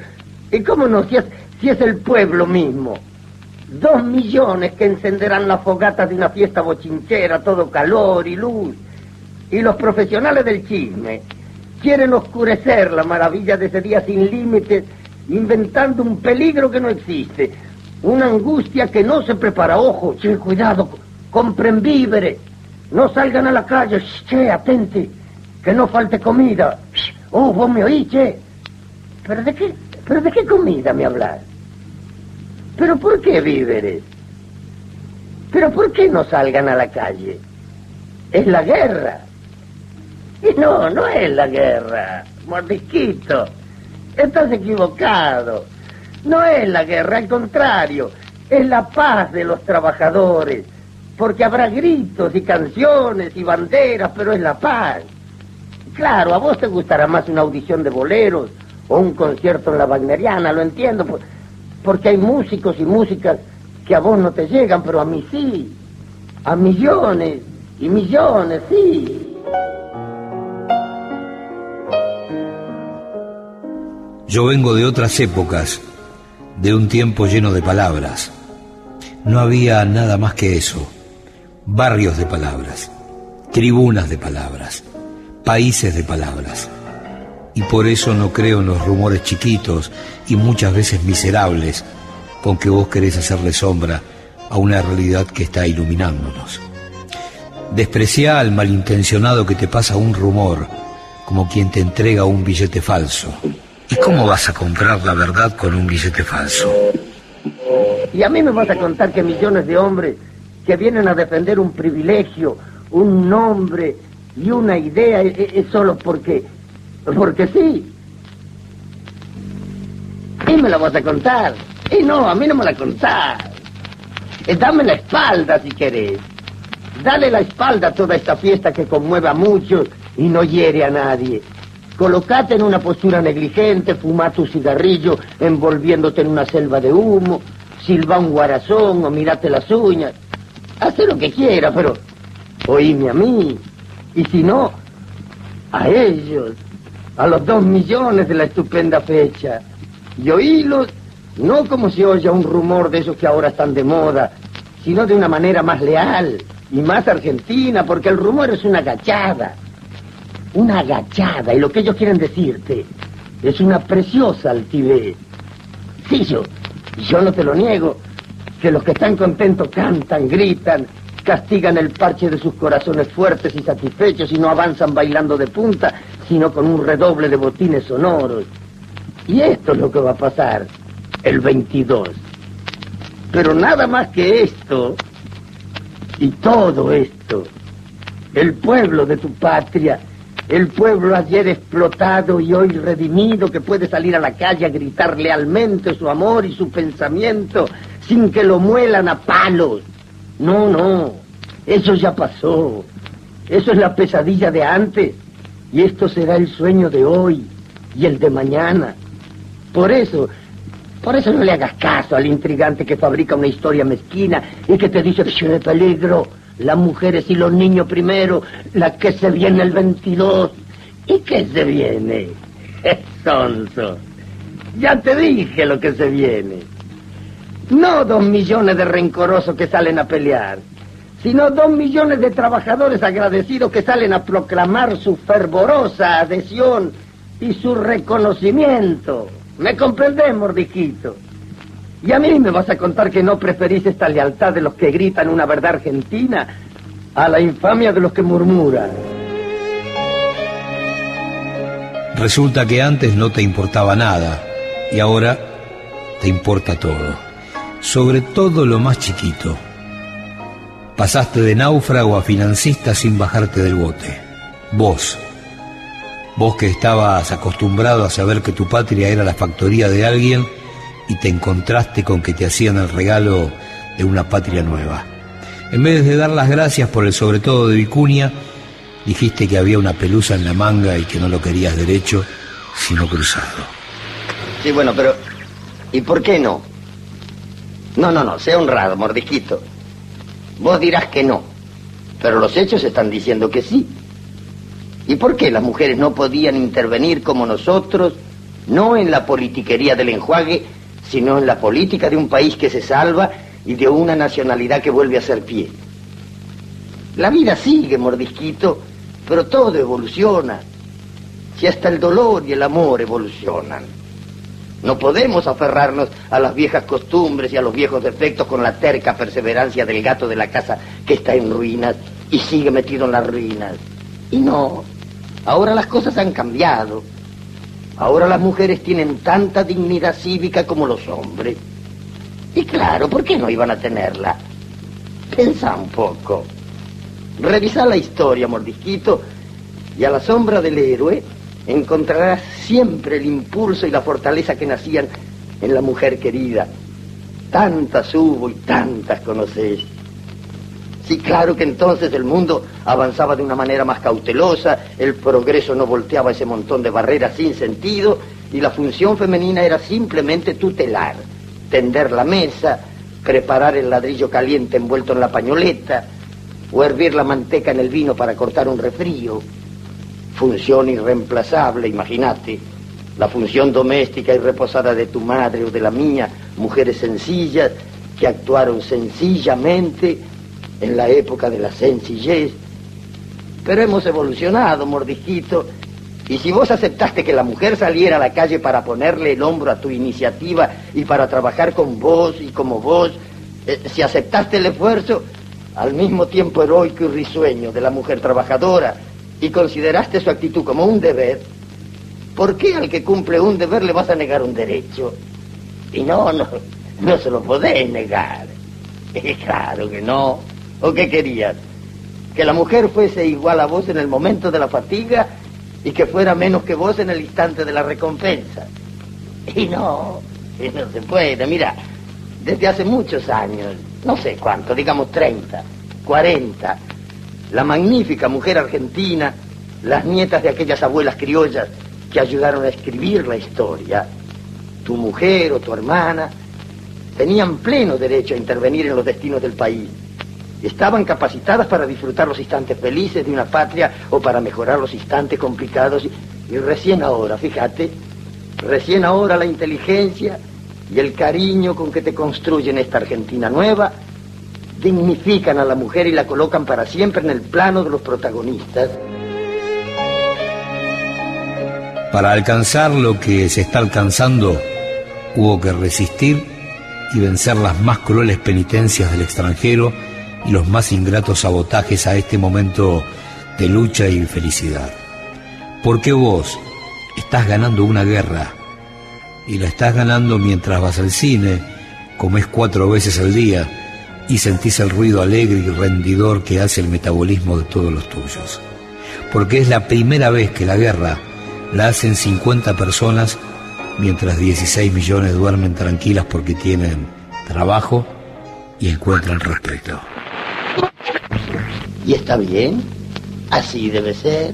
¿Y cómo no? Si es, si es el pueblo mismo. Dos millones que encenderán las fogatas de una fiesta bochinchera, todo calor y luz. Y los profesionales del chisme quieren oscurecer la maravilla de ese día sin límites, inventando un peligro que no existe, una angustia que no se prepara. Ojo, sin cuidado, compren víveres, no salgan a la calle, che, atente, que no falte comida. Oh, vos me oís, che. ¿Pero de qué, pero de qué comida me hablas? ¿Pero por qué víveres? ¿Pero por qué no salgan a la calle? Es la guerra. Y no, no es la guerra, mordisquito. Estás equivocado. No es la guerra, al contrario, es la paz de los trabajadores. Porque habrá gritos y canciones y banderas, pero es la paz. Claro, a vos te gustará más una audición de boleros o un concierto en la Wagneriana, lo entiendo, pues, porque hay músicos y músicas que a vos no te llegan, pero a mí sí. A millones y millones, sí. Yo vengo de otras épocas, de un tiempo lleno de palabras. No había nada más que eso. Barrios de palabras, tribunas de palabras, países de palabras. Y por eso no creo en los rumores chiquitos y muchas veces miserables con que vos querés hacerle sombra a una realidad que está iluminándonos. Desprecia al malintencionado que te pasa un rumor, como quien te entrega un billete falso. ¿Y cómo vas a comprar la verdad con un billete falso? Y a mí me vas a contar que millones de hombres que vienen a defender un privilegio, un nombre y una idea es, es solo porque, porque sí. Y me la vas a contar. Y no, a mí no me la contás. Eh, dame la espalda si querés. Dale la espalda a toda esta fiesta que conmueve a muchos y no hiere a nadie. Colocate en una postura negligente, fuma tu cigarrillo envolviéndote en una selva de humo, silba un guarazón o mirate las uñas. Haz lo que quiera, pero oíme a mí. Y si no, a ellos, a los dos millones de la estupenda fecha. Y oílos no como si oye un rumor de esos que ahora están de moda, sino de una manera más leal y más argentina, porque el rumor es una agachada una agachada, y lo que ellos quieren decirte es una preciosa altivez. Sí, yo, yo no te lo niego, que los que están contentos cantan, gritan, castigan el parche de sus corazones fuertes y satisfechos y no avanzan bailando de punta, sino con un redoble de botines sonoros. Y esto es lo que va a pasar el 22. Pero nada más que esto, y todo esto, el pueblo de tu patria el pueblo ayer explotado y hoy redimido que puede salir a la calle a gritar lealmente su amor y su pensamiento sin que lo muelan a palos. No, no, eso ya pasó. Eso es la pesadilla de antes y esto será el sueño de hoy y el de mañana. Por eso, por eso no le hagas caso al intrigante que fabrica una historia mezquina y que te dice que de peligro las mujeres y los niños primero, la que se viene el 22. ¿Y qué se viene? <laughs> Sonso. Ya te dije lo que se viene. No dos millones de rencorosos que salen a pelear, sino dos millones de trabajadores agradecidos que salen a proclamar su fervorosa adhesión y su reconocimiento. ¿Me comprendés, mordijito? Y a mí me vas a contar que no preferís esta lealtad de los que gritan una verdad argentina a la infamia de los que murmuran. Resulta que antes no te importaba nada y ahora te importa todo. Sobre todo lo más chiquito. Pasaste de náufrago a financista sin bajarte del bote. Vos. Vos que estabas acostumbrado a saber que tu patria era la factoría de alguien y te encontraste con que te hacían el regalo de una patria nueva. En vez de dar las gracias por el sobre todo de Vicuña, dijiste que había una pelusa en la manga y que no lo querías derecho, sino cruzado. Sí, bueno, pero ¿y por qué no? No, no, no, sea honrado, mordijito. Vos dirás que no, pero los hechos están diciendo que sí. ¿Y por qué las mujeres no podían intervenir como nosotros, no en la politiquería del enjuague, sino en la política de un país que se salva y de una nacionalidad que vuelve a ser pie. La vida sigue, mordisquito, pero todo evoluciona. Si hasta el dolor y el amor evolucionan. No podemos aferrarnos a las viejas costumbres y a los viejos defectos con la terca perseverancia del gato de la casa que está en ruinas y sigue metido en las ruinas. Y no, ahora las cosas han cambiado. Ahora las mujeres tienen tanta dignidad cívica como los hombres. Y claro, ¿por qué no iban a tenerla? Pensa un poco. Revisa la historia, mordisquito, y a la sombra del héroe encontrarás siempre el impulso y la fortaleza que nacían en la mujer querida. Tantas hubo y tantas conoces. Sí, claro que entonces el mundo avanzaba de una manera más cautelosa, el progreso no volteaba ese montón de barreras sin sentido y la función femenina era simplemente tutelar, tender la mesa, preparar el ladrillo caliente envuelto en la pañoleta o hervir la manteca en el vino para cortar un refrío. Función irreemplazable, imagínate. La función doméstica y reposada de tu madre o de la mía, mujeres sencillas que actuaron sencillamente en la época de la sencillez. Pero hemos evolucionado, mordijito, y si vos aceptaste que la mujer saliera a la calle para ponerle el hombro a tu iniciativa y para trabajar con vos y como vos, eh, si aceptaste el esfuerzo, al mismo tiempo heroico y risueño de la mujer trabajadora, y consideraste su actitud como un deber, ¿por qué al que cumple un deber le vas a negar un derecho? Y no, no, no se lo podés negar. <laughs> claro que no. ¿O qué querías? Que la mujer fuese igual a vos en el momento de la fatiga y que fuera menos que vos en el instante de la recompensa. Y no, y no se puede. Mira, desde hace muchos años, no sé cuánto, digamos 30, 40, la magnífica mujer argentina, las nietas de aquellas abuelas criollas que ayudaron a escribir la historia, tu mujer o tu hermana, tenían pleno derecho a intervenir en los destinos del país Estaban capacitadas para disfrutar los instantes felices de una patria o para mejorar los instantes complicados. Y, recién ahora, fíjate, recién ahora la inteligencia y el cariño con que te construyen esta Argentina nueva dignifican a la mujer y la colocan para siempre en el plano de los protagonistas. Para alcanzar lo que se está alcanzando, hubo que resistir y vencer las más crueles penitencias del extranjero y los más ingratos sabotajes a este momento de lucha y felicidad. Porque vos estás ganando una guerra y la estás ganando mientras vas al cine, comes cuatro veces al día y sentís el ruido alegre y rendidor que hace el metabolismo de todos los tuyos. Porque es la primera vez que la guerra la hacen 50 personas mientras 16 millones duermen tranquilas porque tienen trabajo y encuentran respeto. Y está bien, así debe ser,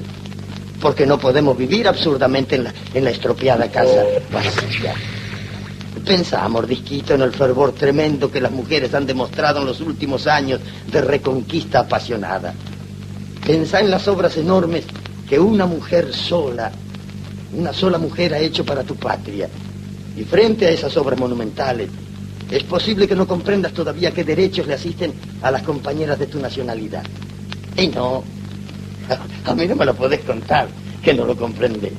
porque no podemos vivir absurdamente en la, en la estropeada casa vacía. Pensá, mordisquito, en el fervor tremendo que las mujeres han demostrado en los últimos años de reconquista apasionada. Pensá en las obras enormes que una mujer sola, una sola mujer ha hecho para tu patria. Y frente a esas obras monumentales, es posible que no comprendas todavía qué derechos le asisten a las compañeras de tu nacionalidad. Y no, <laughs> a mí no me lo podés contar, que no lo comprendés.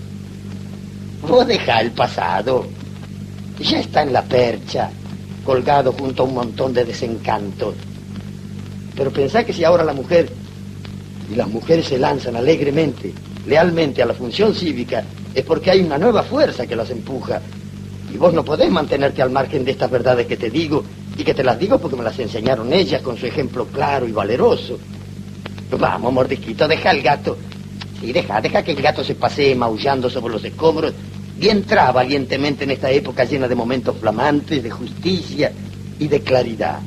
Vos dejá el pasado. Ya está en la percha, colgado junto a un montón de desencantos. Pero pensá que si ahora la mujer y las mujeres se lanzan alegremente, lealmente a la función cívica, es porque hay una nueva fuerza que las empuja. Y vos no podés mantenerte al margen de estas verdades que te digo, y que te las digo porque me las enseñaron ellas con su ejemplo claro y valeroso. Vamos, mordisquito, deja al gato. Sí, deja, deja que el gato se pasee maullando sobre los escombros y entra valientemente en esta época llena de momentos flamantes, de justicia y de claridad.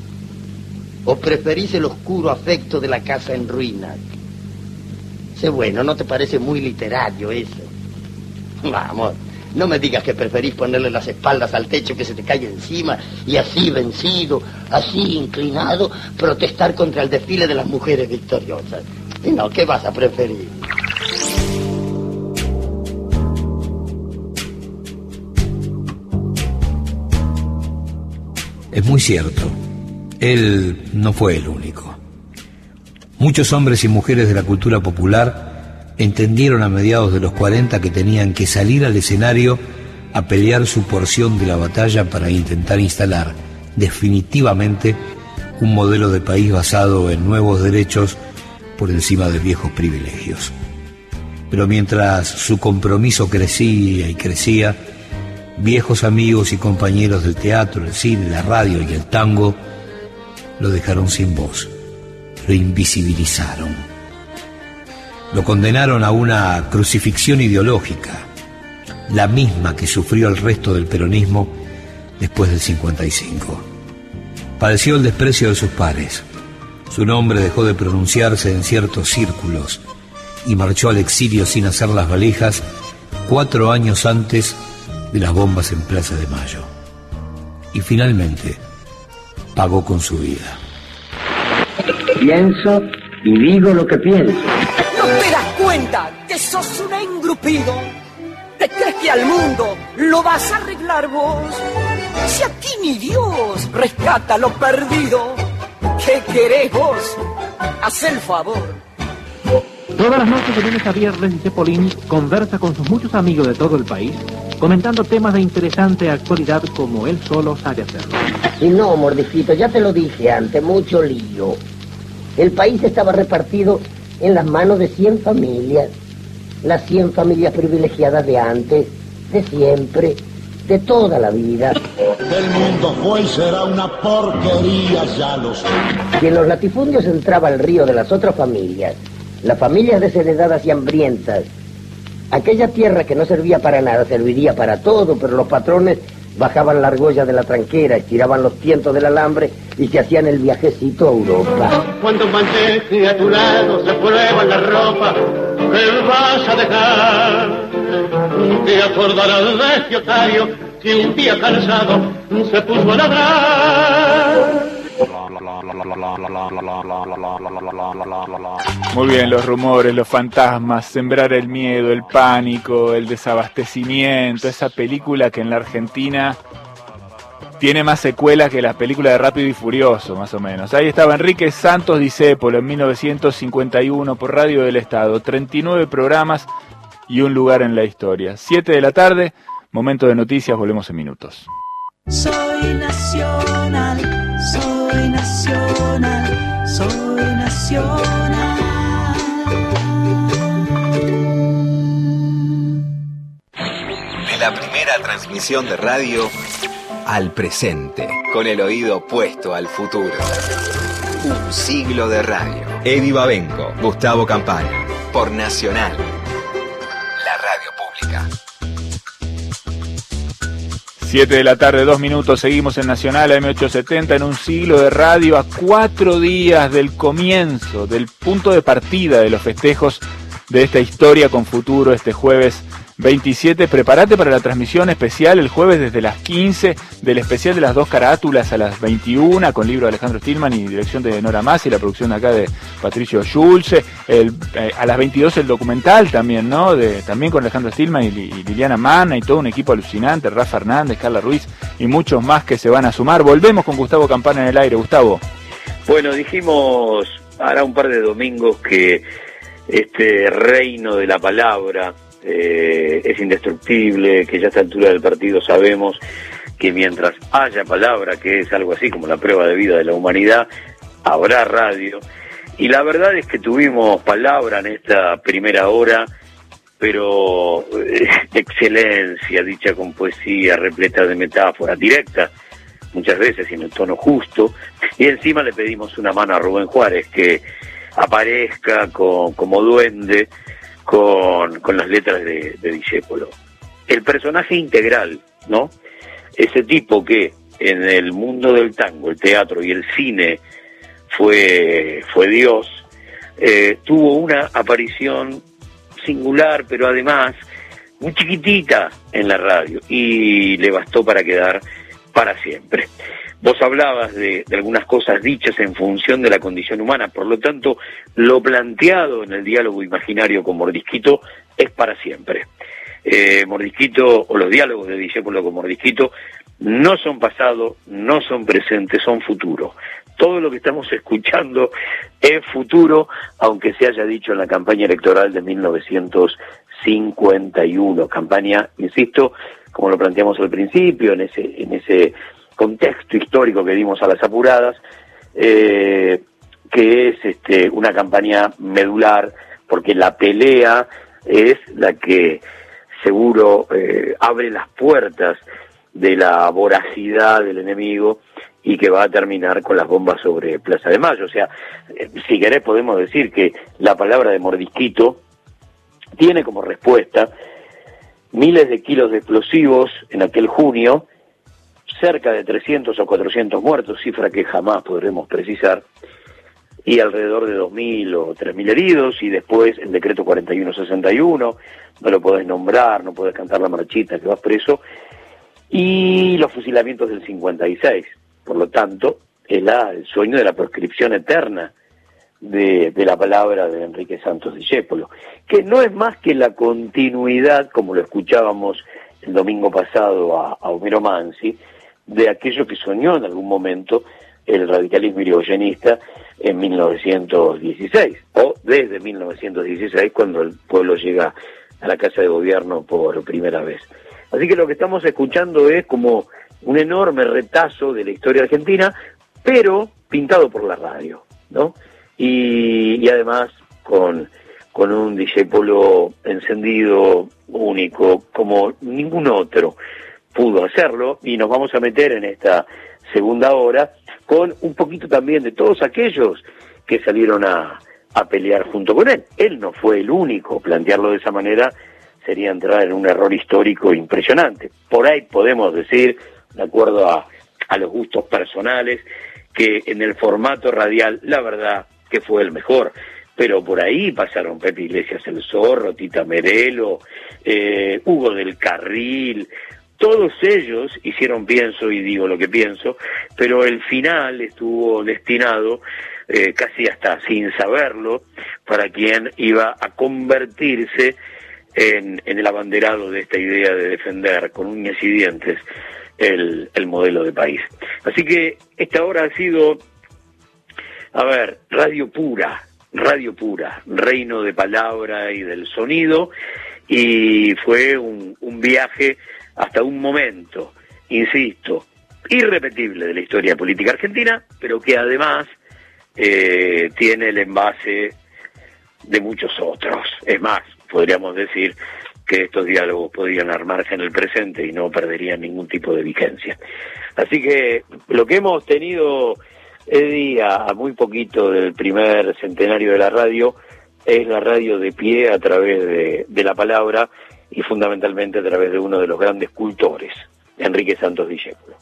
¿O preferís el oscuro afecto de la casa en ruinas? Sé bueno, ¿no te parece muy literario eso? Vamos, no me digas que preferís ponerle las espaldas al techo que se te cae encima y así vencido, así inclinado, protestar contra el desfile de las mujeres victoriosas. Y no, ¿qué vas a preferir? Es muy cierto, él no fue el único. Muchos hombres y mujeres de la cultura popular entendieron a mediados de los 40 que tenían que salir al escenario a pelear su porción de la batalla para intentar instalar definitivamente un modelo de país basado en nuevos derechos por encima de viejos privilegios. Pero mientras su compromiso crecía y crecía, viejos amigos y compañeros del teatro, el cine, la radio y el tango lo dejaron sin voz, lo invisibilizaron. Lo condenaron a una crucifixión ideológica, la misma que sufrió el resto del peronismo después del 55. Padeció el desprecio de sus pares, su nombre dejó de pronunciarse en ciertos círculos y marchó al exilio sin hacer las valijas cuatro años antes de las bombas en Plaza de Mayo. Y finalmente pagó con su vida. Pienso y digo lo que pienso. ¿No te das cuenta que sos un engrupido? ¿Te crees que al mundo lo vas a arreglar vos? Si aquí ni Dios rescata lo perdido. ¿Qué querés vos? Haz el favor. Todas las noches de lunes a viernes, dice Polín, conversa con sus muchos amigos de todo el país, comentando temas de interesante actualidad como él solo sabe hacerlo. Y no, mordijito, ya te lo dije antes, mucho lío. El país estaba repartido en las manos de 100 familias. Las 100 familias privilegiadas de antes, de siempre, de toda la vida. El mundo fue y será una porquería, ya lo sé. Y en los latifundios entraba el río de las otras familias, las familias desheredadas y hambrientas. Aquella tierra que no servía para nada serviría para todo, pero los patrones bajaban la argolla de la tranquera, estiraban los tientos del alambre y se hacían el viajecito a Europa. Cuando mantente a tu lado se prueba la ropa que vas a dejar. Te acordarás de este otario que un día cansado se puso a ladrar. Muy bien, los rumores, los fantasmas, sembrar el miedo, el pánico, el desabastecimiento, esa película que en la Argentina tiene más secuelas que las películas de Rápido y Furioso, más o menos. Ahí estaba Enrique Santos Discépolo en 1951 por Radio del Estado, 39 programas y un lugar en la historia. 7 de la tarde, momento de noticias, volvemos en minutos. Soy nacional, soy nacional, soy nacional. De la primera transmisión de radio al presente, con el oído puesto al futuro. Un siglo de radio. Eddie Babenco, Gustavo Campana, por Nacional. La radio pública. 7 de la tarde, dos minutos, seguimos en Nacional M870 en un siglo de radio a cuatro días del comienzo, del punto de partida de los festejos de esta historia con futuro este jueves 27. Prepárate para la transmisión especial el jueves desde las 15 del especial de las dos carátulas a las 21 con libro de Alejandro Stillman y dirección de Nora Masi, la producción acá de Patricio Schulze. Eh, a las 22 el documental también, ¿no? También con Alejandro Stillman y, y Liliana Manna y todo un equipo alucinante, Rafa Hernández, Carla Ruiz y muchos más que se van a sumar. Volvemos con Gustavo Campana en el aire. Gustavo. Bueno, dijimos hará un par de domingos que este reino de la palabra eh, es indestructible, que ya a esta altura del partido sabemos que mientras haya palabra, que es algo así como la prueba de vida de la humanidad, habrá radio. Y la verdad es que tuvimos palabra en esta primera hora, pero eh, <laughs> excelencia, dicha con poesía, repleta de metáforas, directa, muchas veces en el tono justo. Y encima le pedimos una mano a Rubén Juárez, que aparezca como duende con, con las letras de, de. El personaje integral, ¿no? Ese tipo que en el mundo del tango, el teatro y el cine fue, fue Dios, eh, tuvo una aparición singular, pero además muy chiquitita en la radio y le bastó para quedar para siempre. Vos hablabas de, algunas cosas dichas en función de la condición humana, por lo tanto, lo planteado en el diálogo imaginario con Mordisquito es para siempre. Eh, Mordisquito, o los diálogos de Discépolo con Mordisquito, no son pasado, no son presente, son futuro. Todo lo que estamos escuchando es futuro, aunque se haya dicho en la campaña electoral de 1951, campaña, insisto, como lo planteamos al principio, en ese, en ese contexto histórico que dimos a las apuradas, eh, que es este, una campaña medular, porque la pelea es la que seguro eh, abre las puertas de la voracidad del enemigo y que va a terminar con las bombas sobre Plaza de Mayo. O sea, eh, si querés podemos decir que la palabra de mordisquito tiene como respuesta miles de kilos de explosivos en aquel junio, cerca de 300 o 400 muertos, cifra que jamás podremos precisar, y alrededor de 2.000 o 3.000 heridos, y después el decreto 4161, no lo podés nombrar, no podés cantar la marchita, que vas preso, y los fusilamientos del 56. Por lo tanto, es el sueño de la proscripción eterna de, de la palabra de Enrique Santos Discépolo, que no es más que la continuidad, como lo escuchábamos el domingo pasado a, a Homero Mansi, de aquello que soñó en algún momento el radicalismo irigoyenista en 1916, o desde 1916, cuando el pueblo llega a la Casa de Gobierno por primera vez. Así que lo que estamos escuchando es como un enorme retazo de la historia argentina, pero pintado por la radio, ¿no? Y, además con, con un discípulo encendido, único, como ningún otro pudo hacerlo, y nos vamos a meter en esta segunda hora con un poquito también de todos aquellos que salieron a, a pelear junto con él. Él no fue el único, plantearlo de esa manera sería entrar en un error histórico impresionante. Por ahí podemos decir, de acuerdo a, a los gustos personales, que en el formato radial, la verdad que fue el mejor. Pero por ahí pasaron Pepe Iglesias el Zorro, Tita Merelo, eh, Hugo del Carril, todos ellos hicieron pienso y digo lo que pienso, pero el final estuvo destinado eh, casi hasta sin saberlo para quien iba a convertirse en, el abanderado de esta idea de defender con uñas y dientes el, el modelo de país. Así que esta hora ha sido, a ver, radio pura, radio pura, reino de palabra y del sonido, y fue un, un viaje hasta un momento, insisto, irrepetible de la historia política argentina, pero que además eh, tiene el envase de muchos otros. Es más, podríamos decir que estos diálogos podrían armarse en el presente y no perderían ningún tipo de vigencia. Así que lo que hemos tenido, Eddie, a muy poquito del primer centenario de la radio, es la radio de pie a través de la palabra y fundamentalmente a través de uno de los grandes cultores, Enrique Santos Discépolo.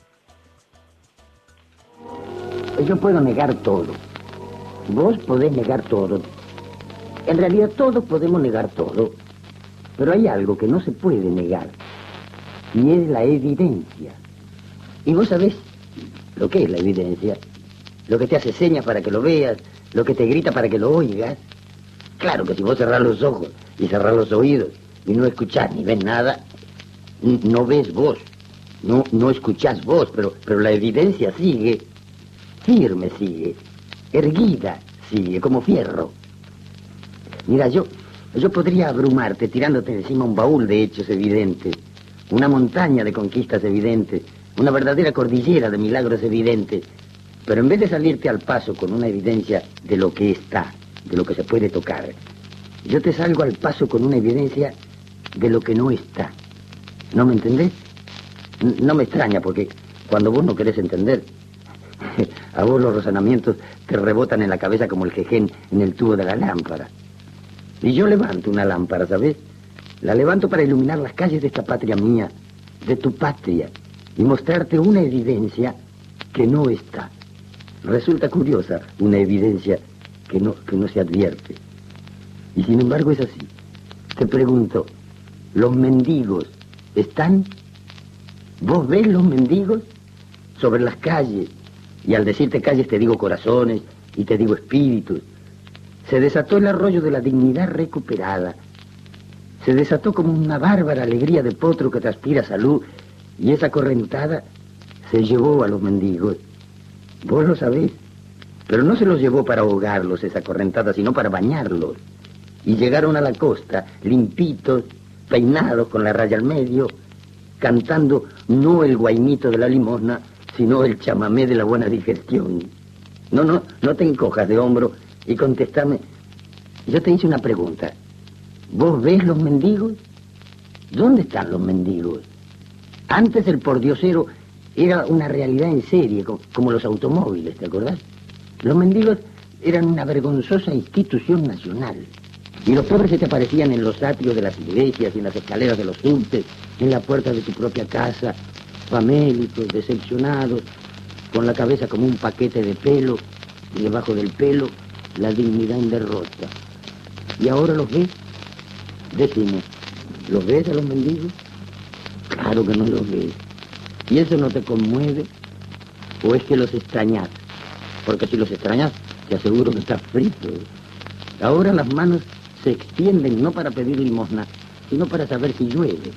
Yo puedo negar todo. Vos podés negar todo. En realidad todos podemos negar todo. Pero hay algo que no se puede negar. Y es la evidencia. Y vos sabés lo que es la evidencia. Lo que te hace señas para que lo veas. Lo que te grita para que lo oigas. Claro que si vos cerrás los ojos y cerrás los oídos y no escuchás ni ves nada, no ves vos, no, no escuchás vos, pero, pero la evidencia sigue, firme sigue, erguida sigue, como fierro. Mira, yo, yo podría abrumarte tirándote encima un baúl de hechos evidentes, una montaña de conquistas evidentes, una verdadera cordillera de milagros evidentes, pero en vez de salirte al paso con una evidencia de lo que está, de lo que se puede tocar, yo te salgo al paso con una evidencia de lo que no está. ¿No me entendés? No me extraña porque cuando vos no querés entender, <laughs> a vos los razonamientos te rebotan en la cabeza como el jején en el tubo de la lámpara. Y yo levanto una lámpara, ¿sabes? La levanto para iluminar las calles de esta patria mía, de tu patria, y mostrarte una evidencia que no está. Resulta curiosa una evidencia que no, que no se advierte. Y sin embargo es así. Te pregunto, ¿los mendigos están? ¿Vos ves los mendigos? Sobre las calles. Y al decirte calles te digo corazones y te digo espíritus. Se desató el arroyo de la dignidad recuperada. Se desató como una bárbara alegría de potro que transpira salud y esa correntada se llevó a los mendigos. Vos lo sabés. Pero no se los llevó para ahogarlos esa correntada, sino para bañarlos. Y llegaron a la costa, limpitos, peinados con la raya al medio, cantando no el guainito de la limosna, sino el chamamé de la buena digestión. No, no, no te encojas de hombro y contestame. Yo te hice una pregunta. ¿Vos ves los mendigos? ¿Dónde están los mendigos? Antes el pordiosero era una realidad en serie, co- como los automóviles, ¿te acordás? Los mendigos eran una vergonzosa institución nacional. Y los pobres se te aparecían en los atrios de las iglesias y en las escaleras de los subtes, en la puerta de tu propia casa, famélicos, decepcionados, con la cabeza como un paquete de pelo y debajo del pelo la dignidad en derrota. ¿Y ahora los ves? Decime, ¿los ves a los mendigos? Claro que no los ves. ¿Y eso no te conmueve? ¿O es que los extrañas? Porque si los extrañas, te aseguro que estás frito. Ahora las manos se extienden no para pedir limosna, sino para saber si llueve,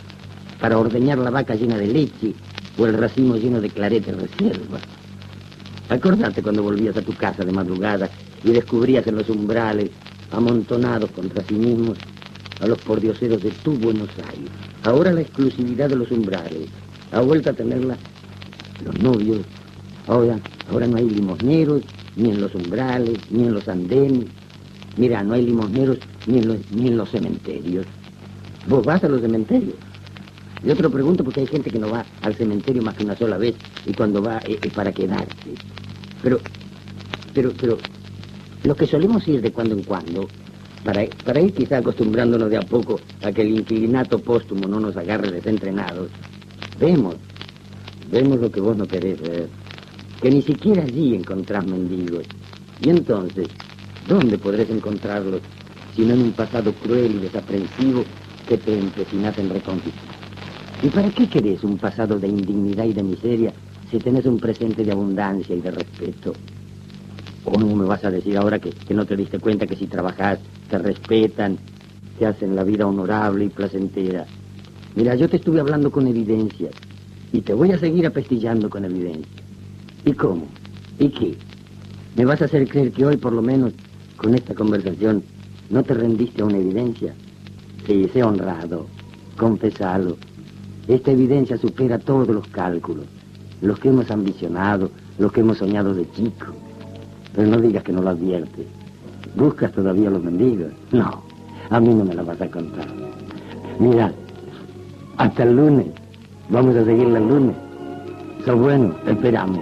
para ordeñar la vaca llena de leche o el racimo lleno de clarete reserva. Acordate cuando volvías a tu casa de madrugada y descubrías en los umbrales, amontonados contra sí mismos, a los pordioseros de tu Buenos Aires. Ahora la exclusividad de los umbrales ha vuelto a tenerla los novios. Ahora, ahora no hay limosneros, ni en los umbrales, ni en los andenes. Mira, no hay limosneros ni en los, cementerios. ¿Vos vas a los cementerios? Yo te pregunto porque hay gente que no va al cementerio más que una sola vez y cuando va es, es para quedarse. Pero, pero, pero, los que solemos ir de cuando en cuando, para, para ir quizá acostumbrándonos de a poco a que el inquilinato póstumo no nos agarre desentrenados, vemos, vemos lo que vos no querés ver, que ni siquiera allí encontrás mendigos. Y entonces, ¿dónde podrás encontrarlos sino en un pasado cruel y desaprensivo que te empecinás en reconquistar? ¿Y para qué querés un pasado de indignidad y de miseria si tenés un presente de abundancia y de respeto? ¿O no me vas a decir ahora que, que no te diste cuenta que si trabajás te respetan, te hacen la vida honorable y placentera? Mira, yo te estuve hablando con evidencias y te voy a seguir apestillando con evidencias. ¿Y cómo? ¿Y qué? ¿Me vas a hacer creer que hoy, por lo menos, con esta conversación, no te rendiste a una evidencia? Sí, sé honrado, confesalo. Esta evidencia supera todos los cálculos, los que hemos ambicionado, los que hemos soñado de chico. Pero no digas que no lo adviertes. ¿Buscas todavía los mendigos? No, a mí no me la vas a contar. Mira, hasta el lunes. Vamos a seguirla el lunes. So bueno, esperamos.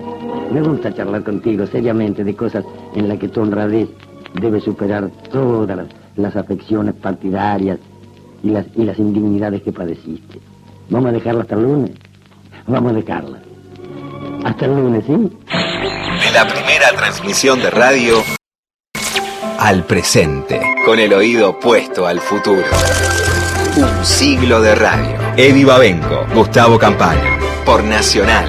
Me gusta charlar contigo seriamente de cosas en las que tu honradez debe superar todas las, las afecciones partidarias y las, y las indignidades que padeciste. Vamos a dejarla hasta el lunes. Vamos a dejarla. Hasta el lunes, ¿sí? De la primera transmisión de radio al presente, con el oído puesto al futuro. Un siglo de radio. Eddie Babenco, Gustavo Campana, por Nacional,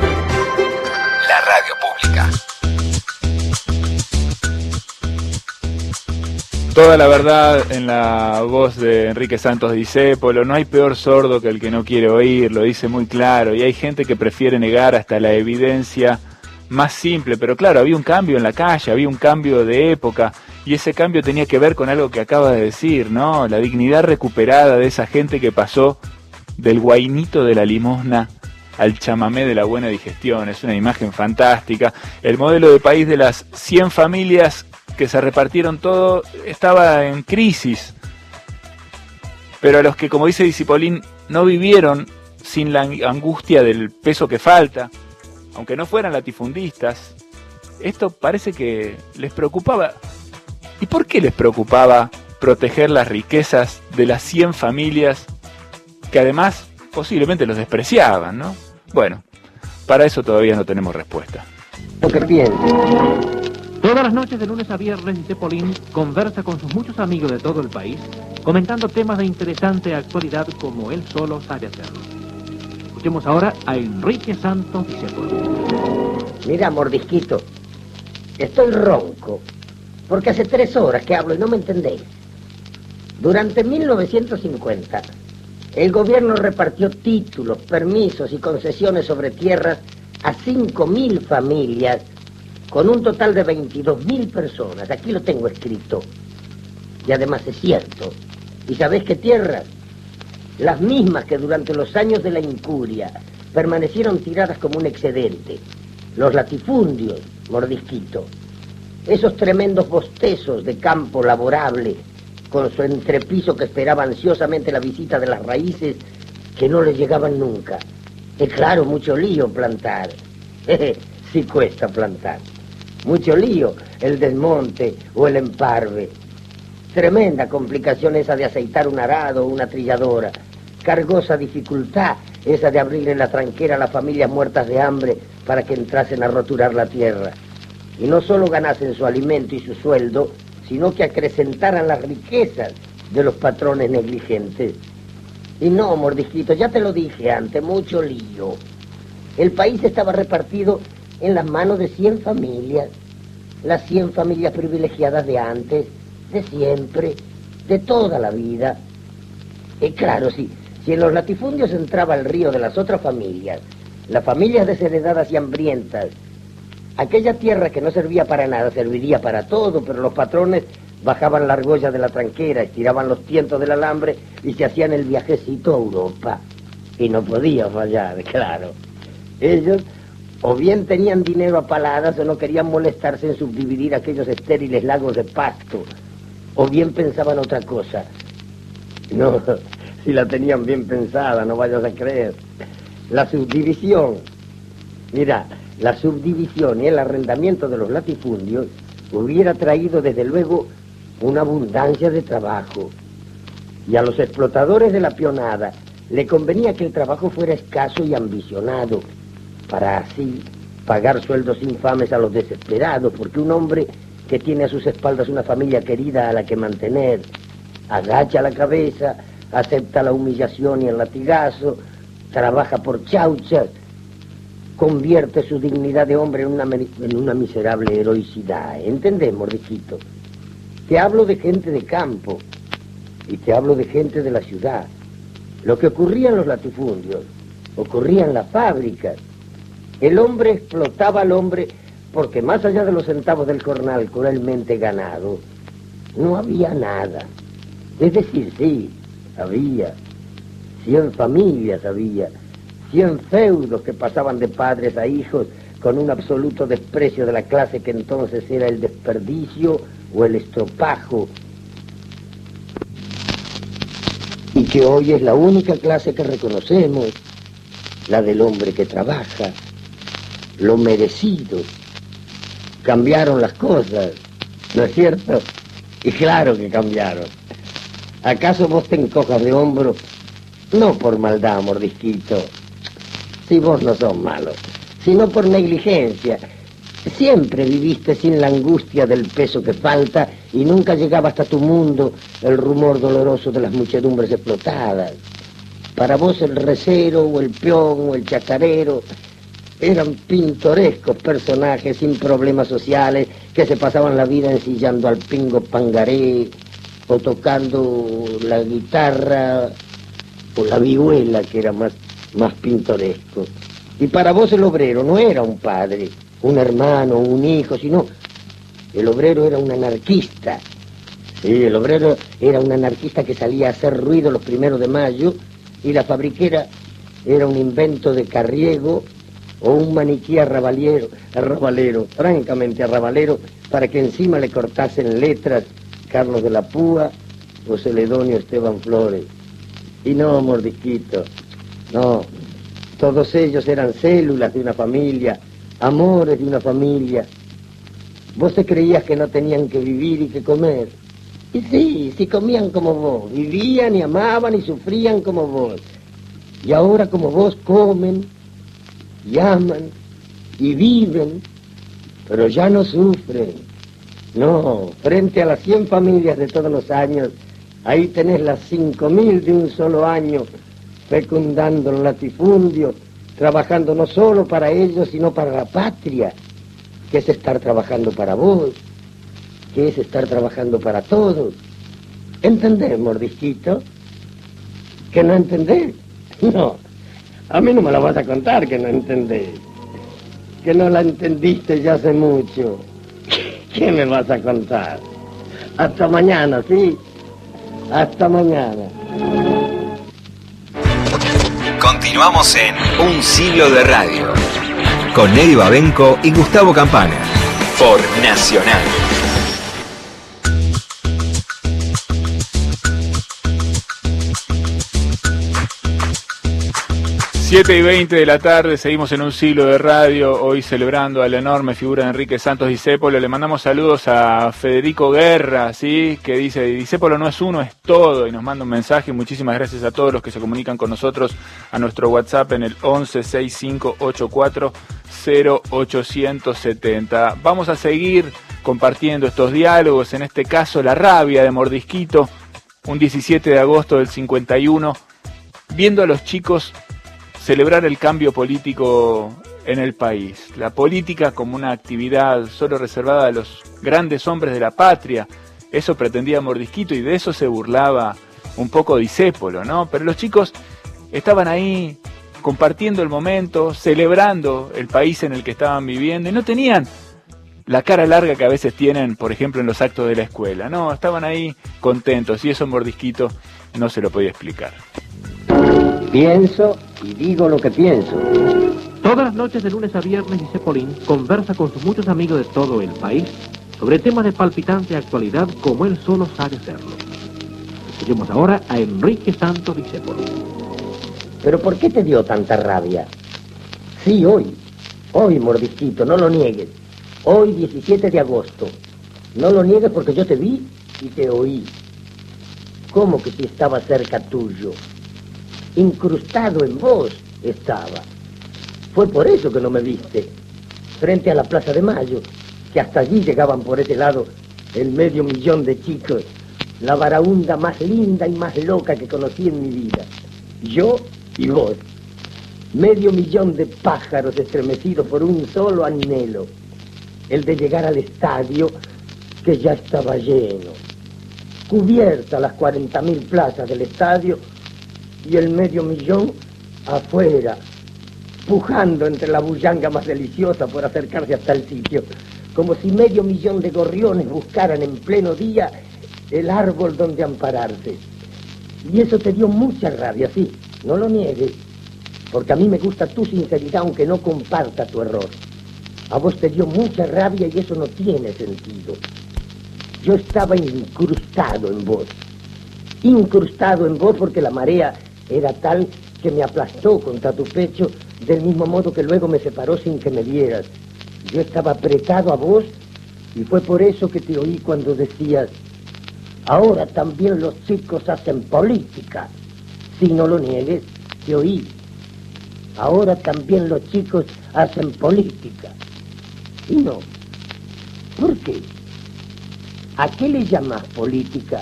Toda la verdad en la voz de Enrique Santos Discépolo, no hay peor sordo que el que no quiere oír, lo dice muy claro, y hay gente que prefiere negar hasta la evidencia más simple, pero claro, había un cambio en la calle, había un cambio de época, y ese cambio tenía que ver con algo que acaba de decir, ¿no? La dignidad recuperada de esa gente que pasó del guainito de la limosna al chamamé de la buena digestión, es una imagen fantástica. El modelo de país de las 100 familias que se repartieron todo estaba en crisis. Pero a los que, como dice Disipolín, no vivieron sin la angustia del peso que falta, aunque no fueran latifundistas, esto parece que les preocupaba. ¿Y por qué les preocupaba proteger las riquezas de las 100 familias que además posiblemente los despreciaban, ¿no? Bueno, para eso todavía no tenemos respuesta. Lo que. Todas las noches de lunes a viernes, Cepolín conversa con sus muchos amigos de todo el país, comentando temas de interesante actualidad como él solo sabe hacerlo. Escuchemos ahora a Enrique Santos Cepolín. Mira, mordisquito, estoy ronco, porque hace tres horas que hablo y no me entendéis. Durante 1950, el gobierno repartió títulos, permisos y concesiones sobre tierras a 5.000 familias con un total de 22.000 personas. Aquí lo tengo escrito. Y además es cierto. ¿Y sabés qué tierras? Las mismas que durante los años de la incuria permanecieron tiradas como un excedente. Los latifundios, mordisquito. Esos tremendos bostezos de campo laborable, con su entrepiso que esperaba ansiosamente la visita de las raíces que no le llegaban nunca. Es claro, mucho lío plantar. <laughs> sí cuesta plantar. Mucho lío el desmonte o el emparve. Tremenda complicación esa de aceitar un arado o una trilladora. Cargosa dificultad esa de abrirle la tranquera a las familias muertas de hambre para que entrasen a roturar la tierra. Y no solo ganasen su alimento y su sueldo, sino que acrecentaran las riquezas de los patrones negligentes. Y no, mordisquito, ya te lo dije antes, mucho lío. El país estaba repartido en las manos de 100 familias, las 100 familias privilegiadas de antes, de siempre, de toda la vida. Y claro, sí, si en los latifundios entraba el río de las otras familias, las familias desheredadas y hambrientas, aquella tierra que no servía para nada serviría para todo, pero los patrones bajaban la argolla de la tranquera, estiraban los tientos del alambre y se hacían el viajecito a Europa. Y no podía fallar, claro. Ellos o bien tenían dinero a paladas o no querían molestarse en subdividir aquellos estériles lagos de pasto, o bien pensaban otra cosa. No, <laughs> si la tenían bien pensada, no vayas a creer. La subdivisión, mira, la subdivisión y el arrendamiento de los latifundios hubiera traído desde luego una abundancia de trabajo. Y a los explotadores de la pionada le convenía que el trabajo fuera escaso y ambicionado, para así pagar sueldos infames a los desesperados, porque un hombre que tiene a sus espaldas una familia querida a la que mantener, agacha la cabeza, acepta la humillación y el latigazo, trabaja por chauchas, convierte su dignidad de hombre en una, en una miserable heroicidad. ¿Entendemos, Riquito? Te hablo de gente de campo y te hablo de gente de la ciudad. Lo que ocurría en los latifundios, ocurría en las fábricas, el hombre explotaba al hombre porque más allá de los centavos del jornal cruelmente ganado, no había nada. Es decir, sí, había. Cien familias había. Cien feudos que pasaban de padres a hijos con un absoluto desprecio de la clase que entonces era el desperdicio o el estropajo. Y que hoy es la única clase que reconocemos, la del hombre que trabaja lo merecido. Cambiaron las cosas, ¿no es cierto? Y claro que cambiaron. ¿Acaso vos te encojas de hombro? No por maldad, mordisquito. Si vos no sos malo, sino por negligencia. Siempre viviste sin la angustia del peso que falta y nunca llegaba hasta tu mundo el rumor doloroso de las muchedumbres explotadas. Para vos el recero o el peón o el chacarero eran pintorescos personajes sin problemas sociales que se pasaban la vida ensillando al pingo pangaré o tocando la guitarra o la vihuela que era más, más pintoresco. Y para vos el obrero no era un padre, un hermano, un hijo, sino el obrero era un anarquista. Sí, el obrero era un anarquista que salía a hacer ruido los primeros de mayo y la fabriquera era un invento de Carriego o un maniquí arrabalero, arrabalero, francamente arrabalero, para que encima le cortasen letras Carlos de la Púa o Celedonio Esteban Flores. Y no, mordisquito, no, todos ellos eran células de una familia, amores de una familia. Vos te creías que no tenían que vivir y que comer. Y sí, sí comían como vos, vivían y amaban y sufrían como vos. Y ahora como vos comen, llaman y viven, pero ya no sufren. No, frente a las 100 familias de todos los años, ahí tenés las 5.000 de un solo año, fecundando el latifundio, trabajando no solo para ellos, sino para la patria, que es estar trabajando para vos, que es estar trabajando para todos. ¿Entendés, mordisquito? ¿Que no entendés? <laughs> No. A mí no me la vas a contar que no entendés. Que no la entendiste ya hace mucho. ¿Qué me vas a contar? Hasta mañana, ¿sí? Hasta mañana. Continuamos en Un siglo de radio con Nelly Babenco y Gustavo Campana. por Nacional. 7 y 20 de la tarde, seguimos en un siglo de radio, hoy celebrando a la enorme figura de Enrique Santos Discépolo. Le mandamos saludos a Federico Guerra, ¿sí? que dice, Discépolo no es uno, es todo, y nos manda un mensaje. Muchísimas gracias a todos los que se comunican con nosotros a nuestro WhatsApp en el 1165840870. Vamos a seguir compartiendo estos diálogos, en este caso La rabia de Mordisquito, un 17 de agosto del 51, viendo a los chicos celebrar el cambio político en el país. La política como una actividad solo reservada a los grandes hombres de la patria. Eso pretendía Mordisquito y de eso se burlaba un poco Disépolo, ¿no? Pero los chicos estaban ahí compartiendo el momento, celebrando el país en el que estaban viviendo y no tenían la cara larga que a veces tienen, por ejemplo, en los actos de la escuela. No, estaban ahí contentos y eso Mordisquito no se lo podía explicar. Pienso y digo lo que pienso. Todas las noches de lunes a viernes, Dice Polín conversa con sus muchos amigos de todo el país sobre temas de palpitante actualidad como él solo sabe hacerlo. Escuchemos ahora a Enrique Santos Discépolo. ¿Pero por qué te dio tanta rabia? Sí, hoy. Hoy, mordisquito, no lo niegues. Hoy, 17 de agosto. No lo niegues porque yo te vi y te oí. ¿Cómo que si estaba cerca tuyo? Incrustado en vos estaba. Fue por eso que no me viste, frente a la Plaza de Mayo, que hasta allí llegaban por ese lado el medio millón de chicos, la varaunda más linda y más loca que conocí en mi vida. Yo y vos. Medio millón de pájaros estremecidos por un solo anhelo, el de llegar al estadio que ya estaba lleno. Cubiertas las 40.000 plazas del estadio y el medio millón afuera, pujando entre la bullanga más deliciosa por acercarse hasta el sitio, como si medio millón de gorriones buscaran en pleno día el árbol donde ampararse. Y eso te dio mucha rabia, sí, no lo niegues, porque a mí me gusta tu sinceridad aunque no comparta tu error. A vos te dio mucha rabia y eso no tiene sentido. Yo estaba incrustado en vos, incrustado en vos porque la marea era tal que me aplastó contra tu pecho del mismo modo que luego me separó sin que me vieras. Yo estaba apretado a vos y fue por eso que te oí cuando decías, ahora también los chicos hacen política. Si no lo niegues, te oí. Ahora también los chicos hacen política. Y no. ¿Por qué? ¿A qué le llamas política?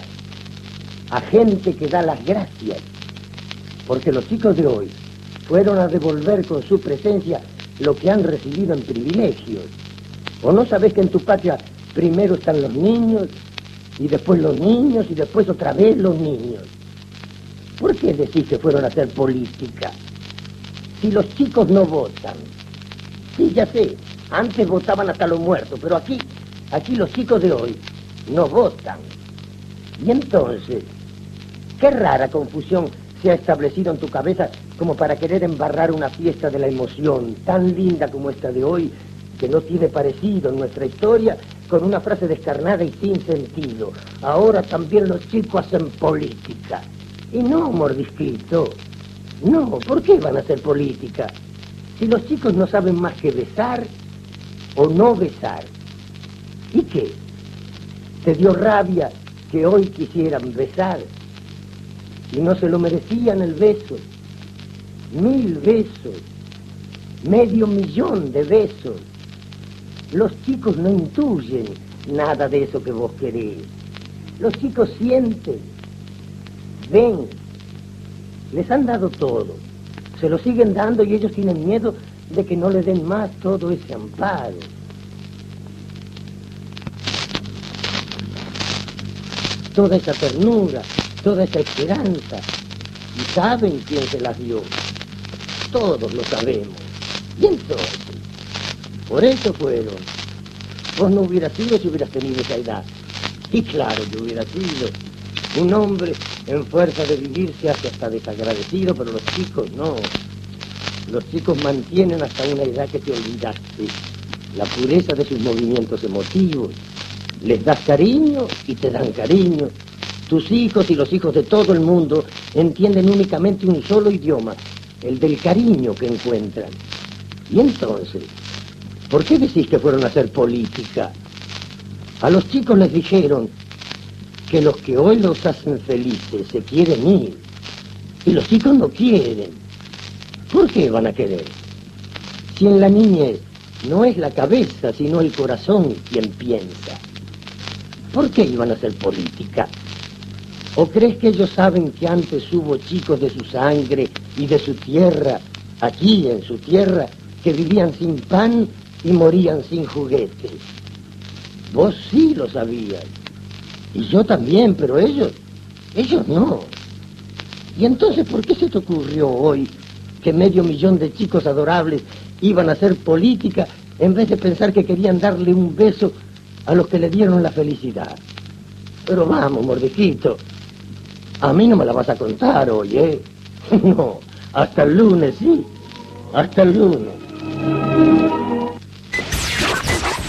A gente que da las gracias porque los chicos de hoy fueron a devolver con su presencia lo que han recibido en privilegios. ¿O no sabes que en tu patria primero están los niños, y después los niños, y después otra vez los niños? ¿Por qué decís que fueron a hacer política? Si los chicos no votan. Sí, ya sé, antes votaban hasta los muertos, pero aquí, aquí los chicos de hoy no votan. Y entonces, qué rara confusión se ha establecido en tu cabeza como para querer embarrar una fiesta de la emoción tan linda como esta de hoy, que no tiene parecido en nuestra historia, con una frase descarnada y sin sentido. Ahora también los chicos hacen política. Y no, mordisquito. No, ¿por qué van a hacer política? Si los chicos no saben más que besar o no besar. ¿Y qué? ¿Te dio rabia que hoy quisieran besar? Y no se lo merecían el beso. Mil besos, medio millón de besos. Los chicos no intuyen nada de eso que vos querés. Los chicos sienten, ven, les han dado todo, se lo siguen dando y ellos tienen miedo de que no le den más todo ese amparo. Toda esa ternura, toda esa esperanza. Y saben quién se las dio. Todos lo sabemos. Y entonces, por eso fueron. Vos no hubieras sido si hubieras tenido esa edad. Y claro que hubiera sido. Un hombre en fuerza de vivir se hace hasta desagradecido, pero los chicos no. Los chicos mantienen hasta una edad que te olvidaste. la pureza de sus movimientos emotivos. Les das cariño y te dan cariño. Tus hijos y los hijos de todo el mundo entienden únicamente un solo idioma, el del cariño que encuentran. Y entonces, ¿por qué decís que fueron a hacer política? A los chicos les dijeron que los que hoy los hacen felices se quieren ir. Y los chicos no quieren. ¿Por qué van a querer? Si en la niñez no es la cabeza, sino el corazón quien piensa. ¿Por qué iban a hacer política? ¿O crees que ellos saben que antes hubo chicos de su sangre y de su tierra, aquí en su tierra, que vivían sin pan y morían sin juguetes? Vos sí lo sabías. Y yo también, pero ellos, ellos no. ¿Y entonces por qué se te ocurrió hoy que medio millón de chicos adorables iban a hacer política en vez de pensar que querían darle un beso a los que le dieron la felicidad? Pero vamos, mordijito, a mí no me la vas a contar hoy, ¿eh? <laughs> No, hasta el lunes, sí, hasta el lunes.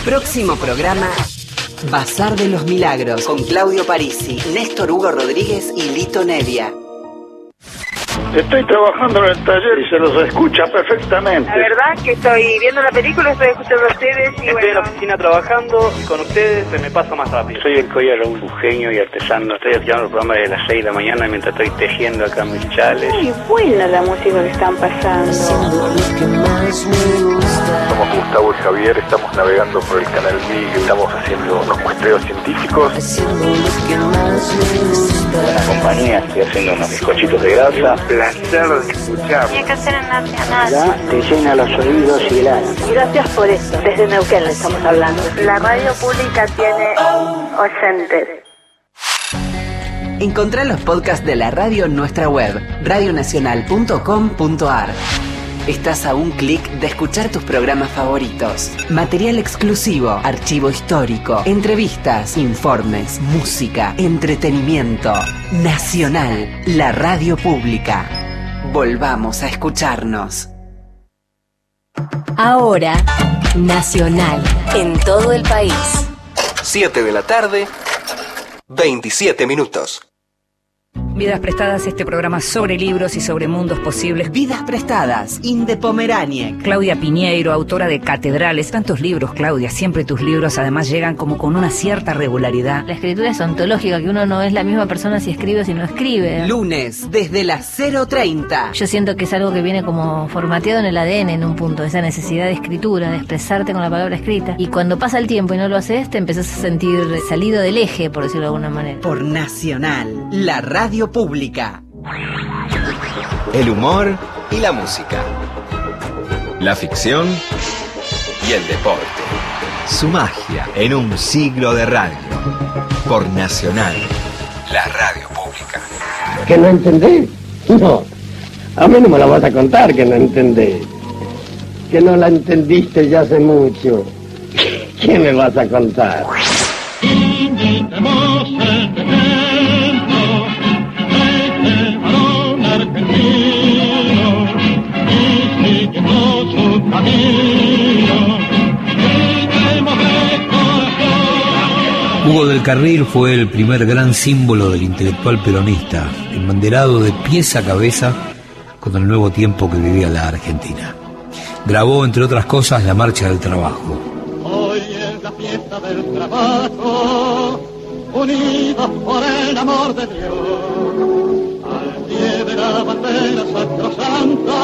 Próximo programa. Bazar de los Milagros con Claudio Parisi, Néstor Hugo Rodríguez y Lito Nevia. Estoy trabajando en el taller y se los escucha perfectamente. La verdad que estoy viendo la película, estoy escuchando a ustedes y Estoy bueno... en la oficina trabajando y con ustedes se me pasa más rápido. Soy el Coya Raúl, un genio y artesano. Estoy escuchando el programa de las 6 de la mañana mientras estoy tejiendo acá mis chales. Muy buena la música que están pasando. Somos Gustavo y Javier, estamos navegando por el canal MIG, estamos haciendo unos muestreos científicos. Buena compañía, estoy haciendo unos bizcochitos de grasa. Placer de escuchar. Tiene que ser en Nacional. Ya te llena los oídos y el alma. Gracias por esto. Desde Neuquén le estamos hablando. La radio pública tiene oyentes. Encontrá los podcasts de la radio en nuestra web, radionacional.com.ar. Estás a un clic de escuchar tus programas favoritos. Material exclusivo, archivo histórico, entrevistas, informes, música, entretenimiento. Nacional, la radio pública. Volvamos a escucharnos. Ahora, Nacional, en todo el país. 7 de la tarde, 27 minutos. Vidas Prestadas, este programa sobre libros y sobre mundos posibles. Vidas Prestadas, Inde Pomeraniec. Claudia Piñeiro, autora de Catedrales. Tantos libros, Claudia. Siempre tus libros además llegan como con una cierta regularidad. La escritura es ontológica, que uno no es la misma persona si escribe o si no escribe. Lunes, desde las 0.30. Yo siento que es algo que viene como formateado en el ADN en un punto, esa necesidad de escritura, de expresarte con la palabra escrita. Y cuando pasa el tiempo y no lo haces, te empezás a sentir salido del eje, por decirlo de alguna manera. Por Nacional, la radio pública. El humor y la música. La ficción y el deporte. Su magia en un siglo de radio. Por Nacional, la radio pública. ¿Que no entendés? No, a mí no me la vas a contar que no entendés. Que no la entendiste ya hace mucho. ¿Qué me vas a contar? Hugo del Carril fue el primer gran símbolo del intelectual peronista, embanderado de pies a cabeza con el nuevo tiempo que vivía la Argentina. Grabó, entre otras cosas, la Marcha del Trabajo. Hoy es la fiesta del trabajo, unidos por el amor de Dios. Al pie de la bandera sacrosanta,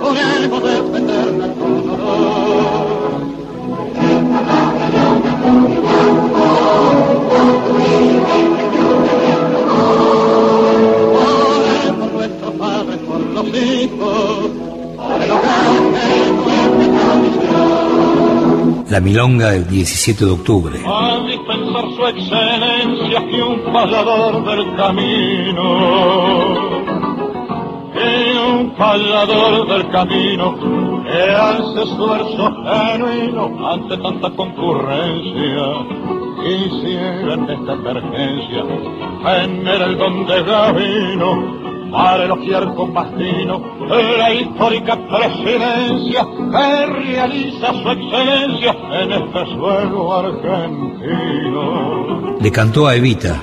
podemos defenderla con honor. La Milonga del 17 de octubre. a dispensar su excelencia que un payador del camino, que un payador del camino, que hace esfuerzo genuino ante tanta concurrencia. Quisiera en esta emergencia tener el don de Gavino para elogiar con mastino la histórica presidencia que realiza su excelencia en este suelo argentino. Le cantó a Evita.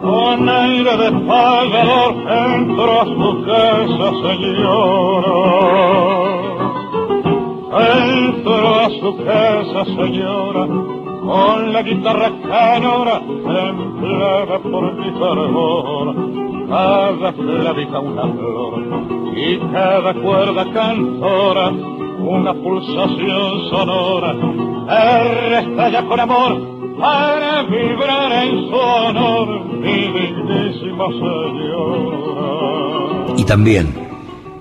Con aire de pagador entró a su casa, señora. Entró a su casa, señora, con la guitarra canora, templada por mi fervor. Cada clavija una flor y cada cuerda cantora, una pulsación sonora, restalla con amor para vibrar en su honor, mi dignísima señora. Y también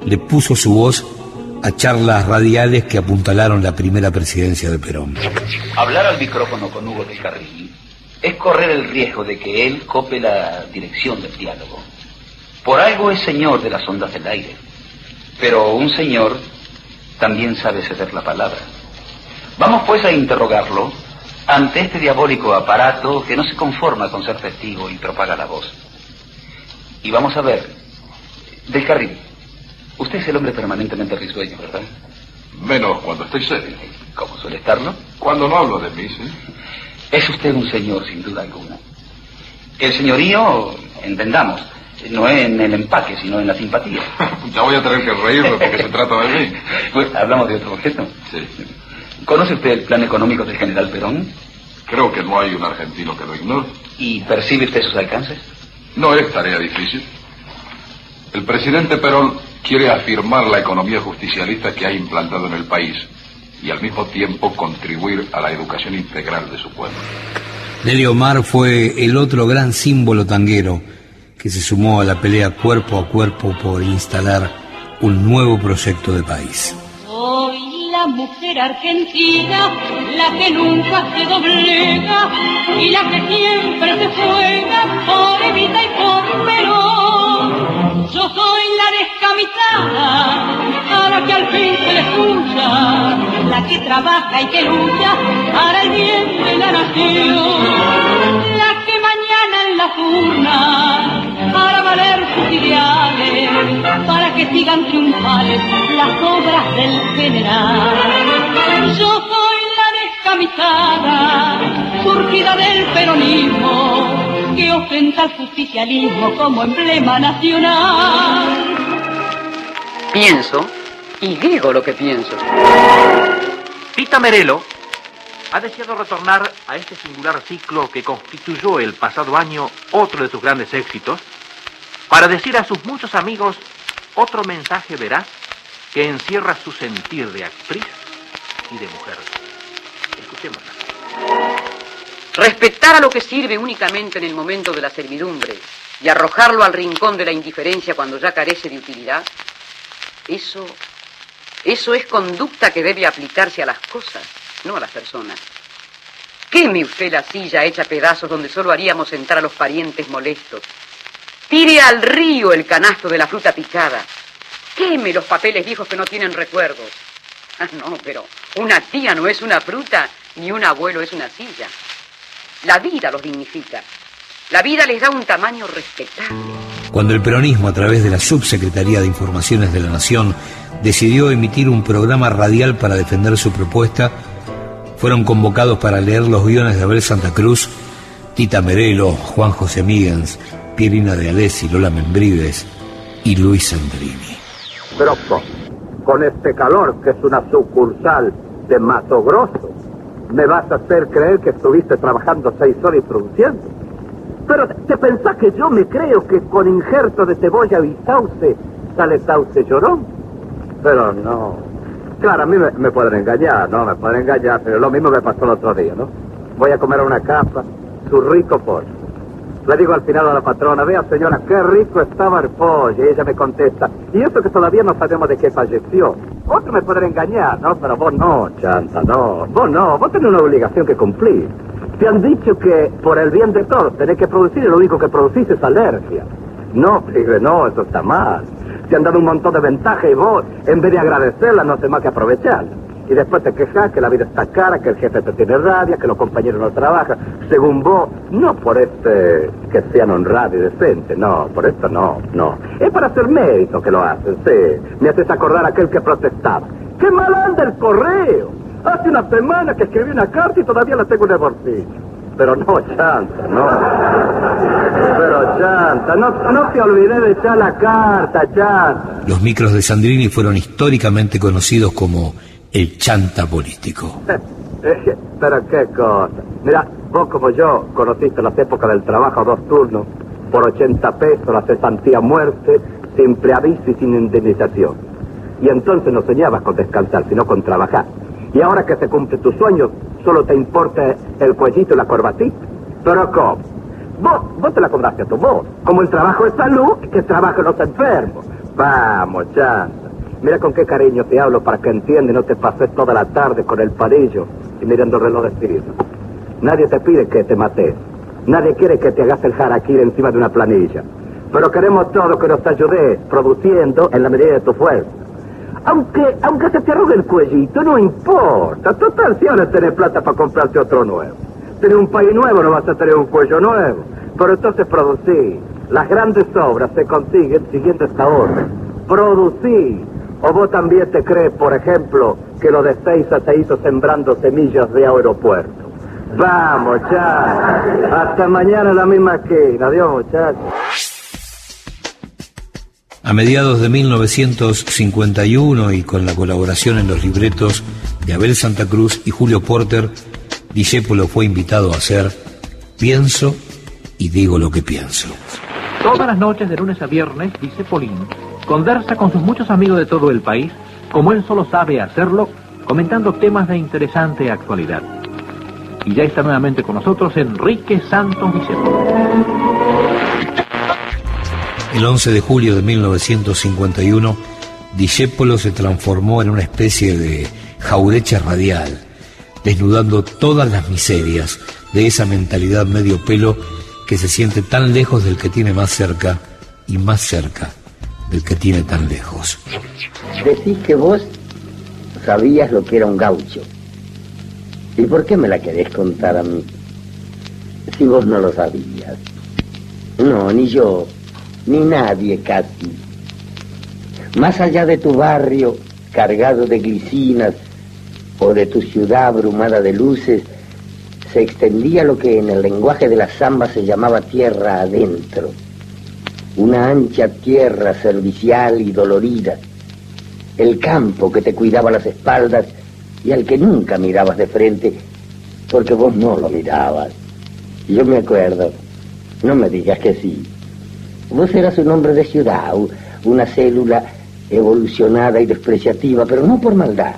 le puso su voz a charlas radiales que apuntalaron la primera presidencia de Perón. Hablar al micrófono con Hugo de Carril es correr el riesgo de que él cope la dirección del diálogo. Por algo es señor de las ondas del aire, pero un señor también sabe ceder la palabra. Vamos pues a interrogarlo ante este diabólico aparato que no se conforma con ser testigo y propaga la voz. Y vamos a ver, del Carril, usted es el hombre permanentemente risueño, ¿verdad? Menos cuando estoy serio. ¿Cómo suele estarlo? Cuando no hablo de mí, sí. Es usted un señor, sin duda alguna. El señorío, entendamos, no en el empaque, sino en la simpatía. <laughs> ya voy a tener que reírme porque se trata de mí. <laughs> Pues, ¿Hablamos de otro objeto? Sí. ¿Conoce usted el plan económico del general Perón? Creo que no hay un argentino que lo ignore. ¿Y percibe usted sus alcances? No es tarea difícil. El presidente Perón quiere afirmar la economía justicialista que ha implantado en el país y al mismo tiempo contribuir a la educación integral de su pueblo. Nelly Omar fue el otro gran símbolo tanguero que se sumó a la pelea cuerpo a cuerpo por instalar un nuevo proyecto de país. Soy la mujer argentina, la que nunca se doblega y la que siempre se juega por Evita y por Perón. Yo soy la descamisada, a la que al fin se le escucha, la que trabaja y que lucha para el bien de la nación, la que mañana en la urna para valer sus ideales, para que sigan triunfales las obras del general. Yo soy la descamisada, surgida del peronismo, que ostenta el justicialismo como emblema nacional. Pienso y digo lo que pienso. Tita Merelo ha deseado retornar a este singular ciclo que constituyó el pasado año otro de sus grandes éxitos, para decir a sus muchos amigos otro mensaje veraz que encierra su sentir de actriz y de mujer. Escuchémosla. Respetar a lo que sirve únicamente en el momento de la servidumbre y arrojarlo al rincón de la indiferencia cuando ya carece de utilidad, eso, eso es conducta que debe aplicarse a las cosas, no a las personas. Queme usted la silla hecha pedazos donde solo haríamos sentar a los parientes molestos. Tire al río el canasto de la fruta picada. Queme los papeles viejos que no tienen recuerdos. Ah, no, pero una tía no es una fruta, ni un abuelo es una silla. La vida los dignifica. La vida les da un tamaño respetable. Cuando el peronismo, a través de la Subsecretaría de Informaciones de la Nación, decidió emitir un programa radial para defender su propuesta, fueron convocados para leer los guiones de Abel Santa Cruz, Tita Merelo, Juan José Míguez, Pierina de Alessi, Lola Membrives y Luis Sandrini. Pero con, con este calor, que es una sucursal de Mato Grosso, me vas a hacer creer que estuviste trabajando seis horas y produciendo. Pero te pensás que yo me creo que con injerto de cebolla y sauce sale sauce llorón. Pero no. Claro, a mí me, me pueden engañar, ¿no? Me pueden engañar, pero lo mismo me pasó el otro día, ¿no? Voy a comer una casa, su rico pollo. Le digo al final a la patrona, vea señora, qué rico estaba el pollo. Y ella me contesta, y eso que todavía no sabemos de qué falleció. Otro me podrá engañar, ¿no? Pero vos no, chanta, no. Vos no, vos tenés una obligación que cumplir. Te han dicho que por el bien de todos tenés que producir y lo único que producís es alergia. No, pibe, no, eso está mal. Te han dado un montón de ventajas y vos, en vez de agradecerla, no hace más que aprovecharla. Y después te quejas que la vida está cara, que el jefe te tiene rabia, que los compañeros no trabajan. Según vos, no por este que sean honrados y decentes, no, por esto no, no. Es para hacer mérito que lo hacen, sí. Me haces acordar a aquel que protestaba. ¡Qué mal anda el correo! Hace una semana que escribí una carta y todavía la tengo en el bolsillo. Pero no, Chanta, no. Pero Chanta, no, no te olvides de echar la carta, Chanta. Los micros de Sandrini fueron históricamente conocidos como el Chanta político. Pero qué cosa. Mira, vos como yo conociste las épocas del trabajo a dos turnos, por 80 pesos, la cesantía muerte, sin preaviso y sin indemnización. Y entonces no soñabas con descansar, sino con trabajar. Y ahora que se cumple tu sueño, solo te importa el cuellito y la corbatita. Pero ¿cómo? Vos, vos te la compraste a tu voz. Como el trabajo es salud, que trabajen los enfermos. Vamos, chanta. Mira con qué cariño te hablo para que entiendas y no te pases toda la tarde con el palillo y mirando el reloj de espíritu. Nadie te pide que te mates. Nadie quiere que te hagas el harakiri encima de una planilla. Pero queremos todo que nos ayude produciendo en la medida de tu fuerza. Aunque, aunque se te arrugue el cuellito, no importa. Total, si ahora tenés plata para comprarte otro nuevo. Tener un país nuevo no vas a tener un cuello nuevo. Pero entonces producir. Las grandes obras se consiguen siguiendo esta orden. Producir. O vos también te crees, por ejemplo, que lo de Seiza se hizo sembrando semillas de aeropuerto. Vamos, ya. Hasta mañana en la misma esquina. Adiós, muchachos. A mediados de 1951 y con la colaboración en los libretos de Abel Santa Cruz y Julio Porter, Discépolo fue invitado a hacer Pienso y digo lo que pienso. Todas las noches de lunes a viernes, dice Polín, conversa con sus muchos amigos de todo el país, como él solo sabe hacerlo, comentando temas de interesante actualidad. Y ya está nuevamente con nosotros Enrique Santos Discépolo. El 11 de julio de 1951, Discépolo se transformó en una especie de jaurecha radial, desnudando todas las miserias de esa mentalidad medio pelo que se siente tan lejos del que tiene más cerca y más cerca del que tiene tan lejos. Decís que vos sabías lo que era un gaucho. ¿Y por qué me la querés contar a mí? Si vos no lo sabías. No, ni yo ni nadie casi. Más allá de tu barrio cargado de glicinas o de tu ciudad abrumada de luces, se extendía lo que en el lenguaje de la samba se llamaba tierra adentro. Una ancha tierra servicial y dolorida. El campo que te cuidaba las espaldas y al que nunca mirabas de frente porque vos no lo mirabas. Yo me acuerdo. No me digas que sí. Vos eras un hombre de ciudad, una célula evolucionada y despreciativa, pero no por maldad,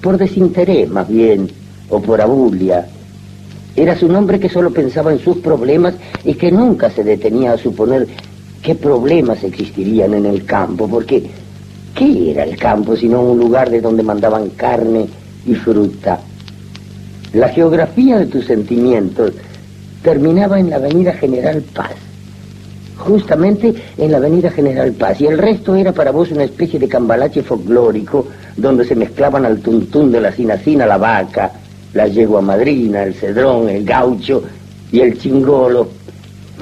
por desinterés más bien, o por abulia. Eras un hombre que solo pensaba en sus problemas y que nunca se detenía a suponer qué problemas existirían en el campo, porque ¿qué era el campo sino un lugar de donde mandaban carne y fruta? La geografía de tus sentimientos terminaba en la avenida General Paz justamente en la avenida General Paz, y el resto era para vos una especie de cambalache folclórico donde se mezclaban al tuntún de la cinacina la vaca, la yegua madrina, el cedrón, el gaucho y el chingolo.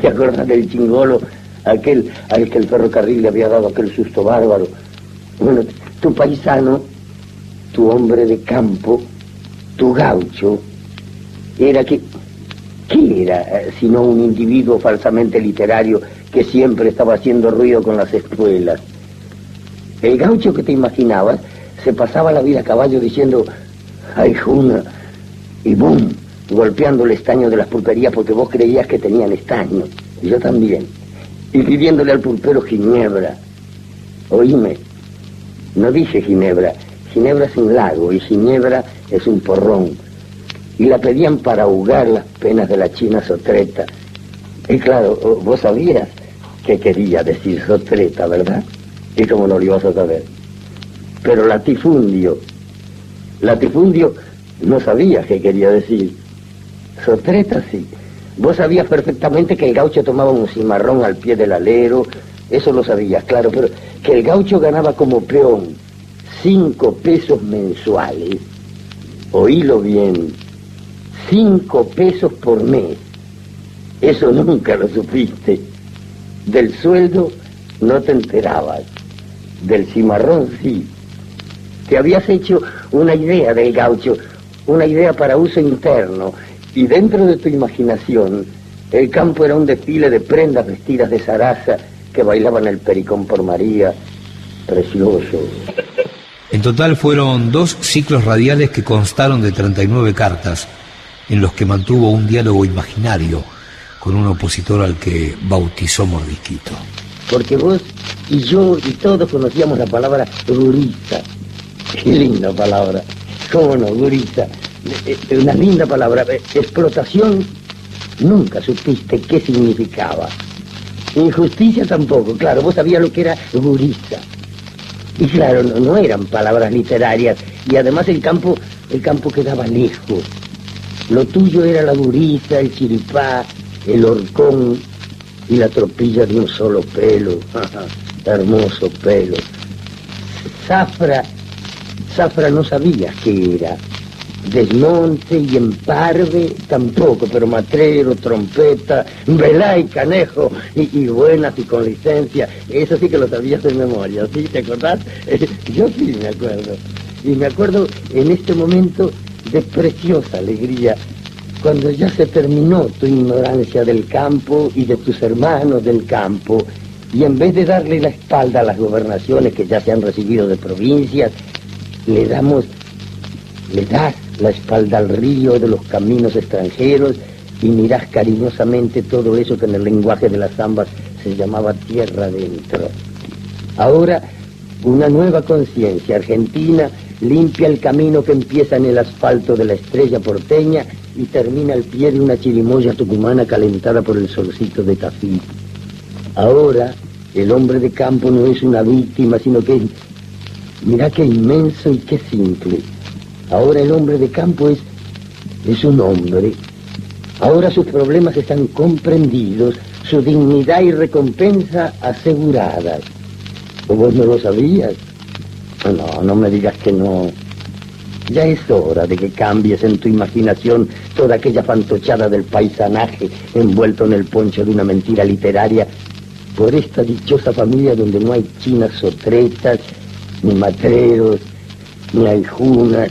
¿Te acuerdas del chingolo? Aquel al que el ferrocarril le había dado aquel susto bárbaro. Bueno, tu paisano, tu hombre de campo, tu gaucho, era que... ¿Qué era eh, sino un individuo falsamente literario que siempre estaba haciendo ruido con las escuelas. El gaucho que te imaginabas se pasaba la vida a caballo diciendo, ay, Juna, y boom, golpeando el estaño de las pulperías porque vos creías que tenían estaño, yo también, y pidiéndole al pulpero Ginebra. Oíme, no dije Ginebra, Ginebra es un lago y Ginebra es un porrón. Y la pedían para ahogar las penas de la china sotreta. Y claro, vos sabías que quería decir sotreta, ¿verdad? Y como no lo ibas a saber. Pero latifundio, latifundio no sabía qué quería decir. Sotreta sí. Vos sabías perfectamente que el gaucho tomaba un cimarrón al pie del alero, eso lo sabías, claro, pero que el gaucho ganaba como peón cinco pesos mensuales Oílo bien, cinco pesos por mes. Eso nunca lo supiste. Del sueldo no te enterabas. Del cimarrón sí. Te habías hecho una idea del gaucho, una idea para uso interno, y dentro de tu imaginación, el campo era un desfile de prendas vestidas de zaraza que bailaban el pericón por María. Precioso. En total fueron dos ciclos radiales que constaron de 39 cartas, en los que mantuvo un diálogo imaginario con un opositor al que bautizó Mordisquito. Porque vos y yo y todos conocíamos la palabra gurisa. Qué linda palabra. ¿Cómo no? Eh, eh, Una linda palabra. Eh, Explotación, nunca supiste qué significaba. Injusticia tampoco, claro, vos sabías lo que era gurisa. Y claro, no, no eran palabras literarias. Y además el campo, el campo quedaba lejos. Lo tuyo era la gurisa, el chiripá, el horcón y la tropilla de un solo pelo. Hermoso pelo. Zafra, Zafra no sabías qué era. Desmonte y emparve tampoco, pero matrero, trompeta, velá y canejo, y, y buenas y con licencia, eso sí que lo sabías de memoria, ¿sí? ¿Te acordás? <laughs> Yo sí me acuerdo. Y me acuerdo en este momento de preciosa alegría, cuando ya se terminó tu ignorancia del campo y de tus hermanos del campo, y en vez de darle la espalda a las gobernaciones que ya se han recibido de provincias, le damos, le das la espalda al río de los caminos extranjeros y mirás cariñosamente todo eso que en el lenguaje de las zambas se llamaba tierra adentro. Ahora, una nueva conciencia argentina limpia el camino que empieza en el asfalto de la estrella porteña y termina al pie de una chirimoya tucumana calentada por el solcito de Tafí. Ahora, el hombre de campo no es una víctima, sino que mirá qué inmenso y qué simple. Ahora el hombre de campo es, es un hombre. Ahora sus problemas están comprendidos, su dignidad y recompensa aseguradas. ¿O vos no lo sabías? Ah, No, no me digas que no. Ya es hora de que cambies en tu imaginación toda aquella fantochada del paisanaje envuelto en el poncho de una mentira literaria por esta dichosa familia donde no hay chinas sotretas, ni matreros, ni aljunas,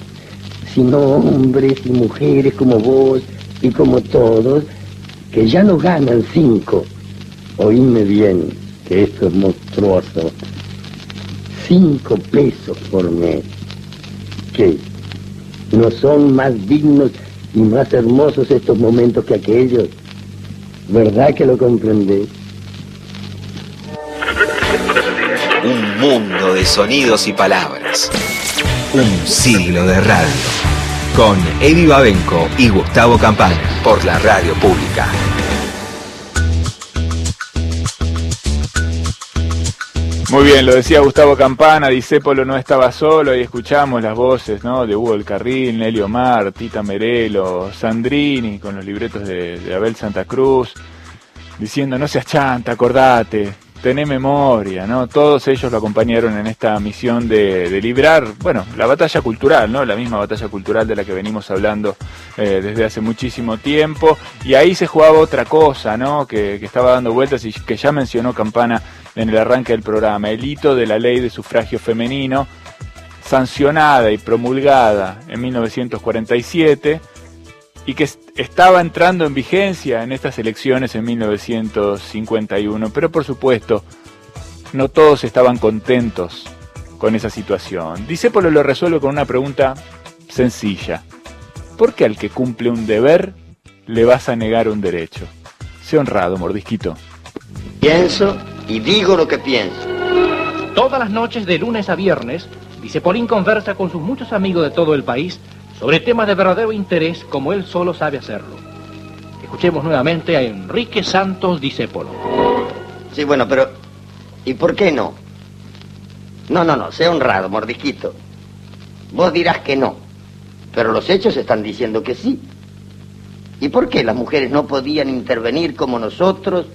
sino hombres y mujeres como vos y como todos, que ya no ganan cinco. Oíme bien, que esto es monstruoso. Cinco pesos por mes. ¿Qué? ¿No son más dignos y más hermosos estos momentos que aquellos? ¿Verdad que lo comprendés? Un mundo de sonidos y palabras. Un siglo de radio. Con Eddie Babenco y Gustavo Campana por la radio pública. Muy bien, lo decía Gustavo Campana, Disépolo no estaba solo, y escuchamos las voces ¿no? de Hugo del Carril, Nelly Omar, Tita Merelo, Sandrini, con los libretos de, de Abel Santa Cruz, diciendo no seas chanta, acordate, tené memoria, ¿no? Todos ellos lo acompañaron en esta misión de, de librar, bueno, la batalla cultural, ¿no? La misma batalla cultural de la que venimos hablando eh, desde hace muchísimo tiempo. Y ahí se jugaba otra cosa, ¿no? Que, que estaba dando vueltas y que ya mencionó Campana en el arranque del programa, el hito de la ley de sufragio femenino, sancionada y promulgada en 1947 y que est- estaba entrando en vigencia en estas elecciones en 1951. Pero por supuesto, no todos estaban contentos con esa situación. Disépolo lo resuelve con una pregunta sencilla. ¿Por qué al que cumple un deber le vas a negar un derecho? Sé honrado, mordisquito. Pienso y digo lo que pienso. Todas las noches de lunes a viernes, Dicepolín conversa con sus muchos amigos de todo el país sobre temas de verdadero interés como él solo sabe hacerlo. Escuchemos nuevamente a Enrique Santos Disépolo. Sí, bueno, pero ¿y por qué no? No, no, no, sea honrado, mordisquito. Vos dirás que no, pero los hechos están diciendo que sí. ¿Y por qué las mujeres no podían intervenir como nosotros,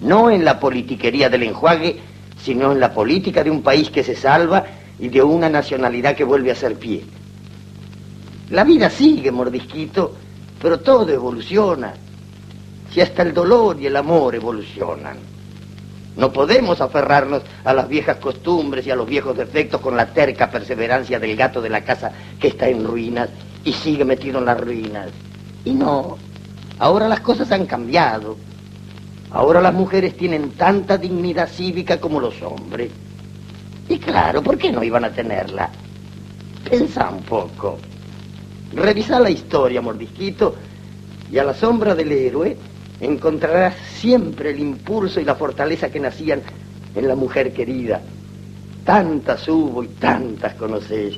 no en la politiquería del enjuague, sino en la política de un país que se salva y de una nacionalidad que vuelve a ser pie? La vida sigue, mordisquito, pero todo evoluciona. Si hasta el dolor y el amor evolucionan. No podemos aferrarnos a las viejas costumbres y a los viejos defectos con la terca perseverancia del gato de la casa que está en ruinas y sigue metido en las ruinas. Y no, ahora las cosas han cambiado. Ahora las mujeres tienen tanta dignidad cívica como los hombres. Y claro, ¿por qué no iban a tenerla? Pensa un poco. Revisa la historia, mordisquito, y a la sombra del héroe encontrarás siempre el impulso y la fortaleza que nacían en la mujer querida. Tantas hubo y tantas conoces.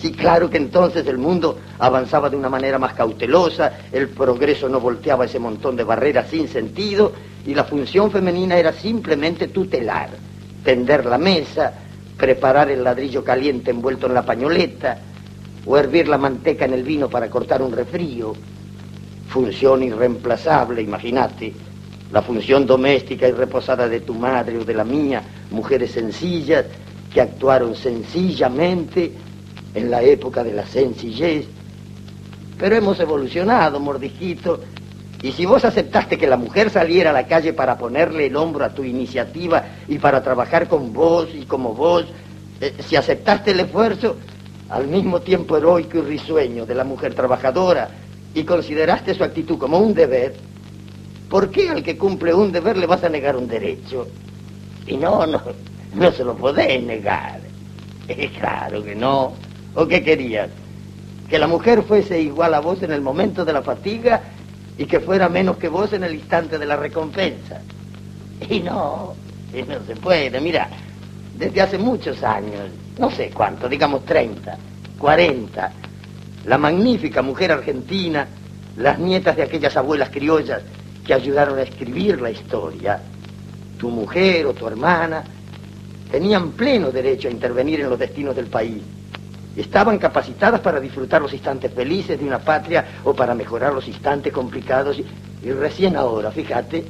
Sí, claro que entonces el mundo avanzaba de una manera más cautelosa, el progreso no volteaba ese montón de barreras sin sentido y la función femenina era simplemente tutelar, tender la mesa, preparar el ladrillo caliente envuelto en la pañoleta, o hervir la manteca en el vino para cortar un refrío. Función irreemplazable, imagínate. La función doméstica y reposada de tu madre o de la mía, mujeres sencillas que actuaron sencillamente en la época de la sencillez. Pero hemos evolucionado, mordijito, y si vos aceptaste que la mujer saliera a la calle para ponerle el hombro a tu iniciativa y para trabajar con vos y como vos, eh, si aceptaste el esfuerzo, al mismo tiempo heroico y risueño de la mujer trabajadora y consideraste su actitud como un deber, ¿por qué al que cumple un deber le vas a negar un derecho? Y no, no, no se lo podés negar. Es claro que no. ¿O qué querías? Que la mujer fuese igual a vos en el momento de la fatiga y que fuera menos que vos en el instante de la recompensa. Y no, y no se puede. Mira, desde hace muchos años, no sé cuánto, digamos 30, 40, la magnífica mujer argentina, las nietas de aquellas abuelas criollas que ayudaron a escribir la historia, tu mujer o tu hermana, tenían pleno derecho a intervenir en los destinos del país. Estaban capacitadas para disfrutar los instantes felices de una patria o para mejorar los instantes complicados. Y, y recién ahora, fíjate,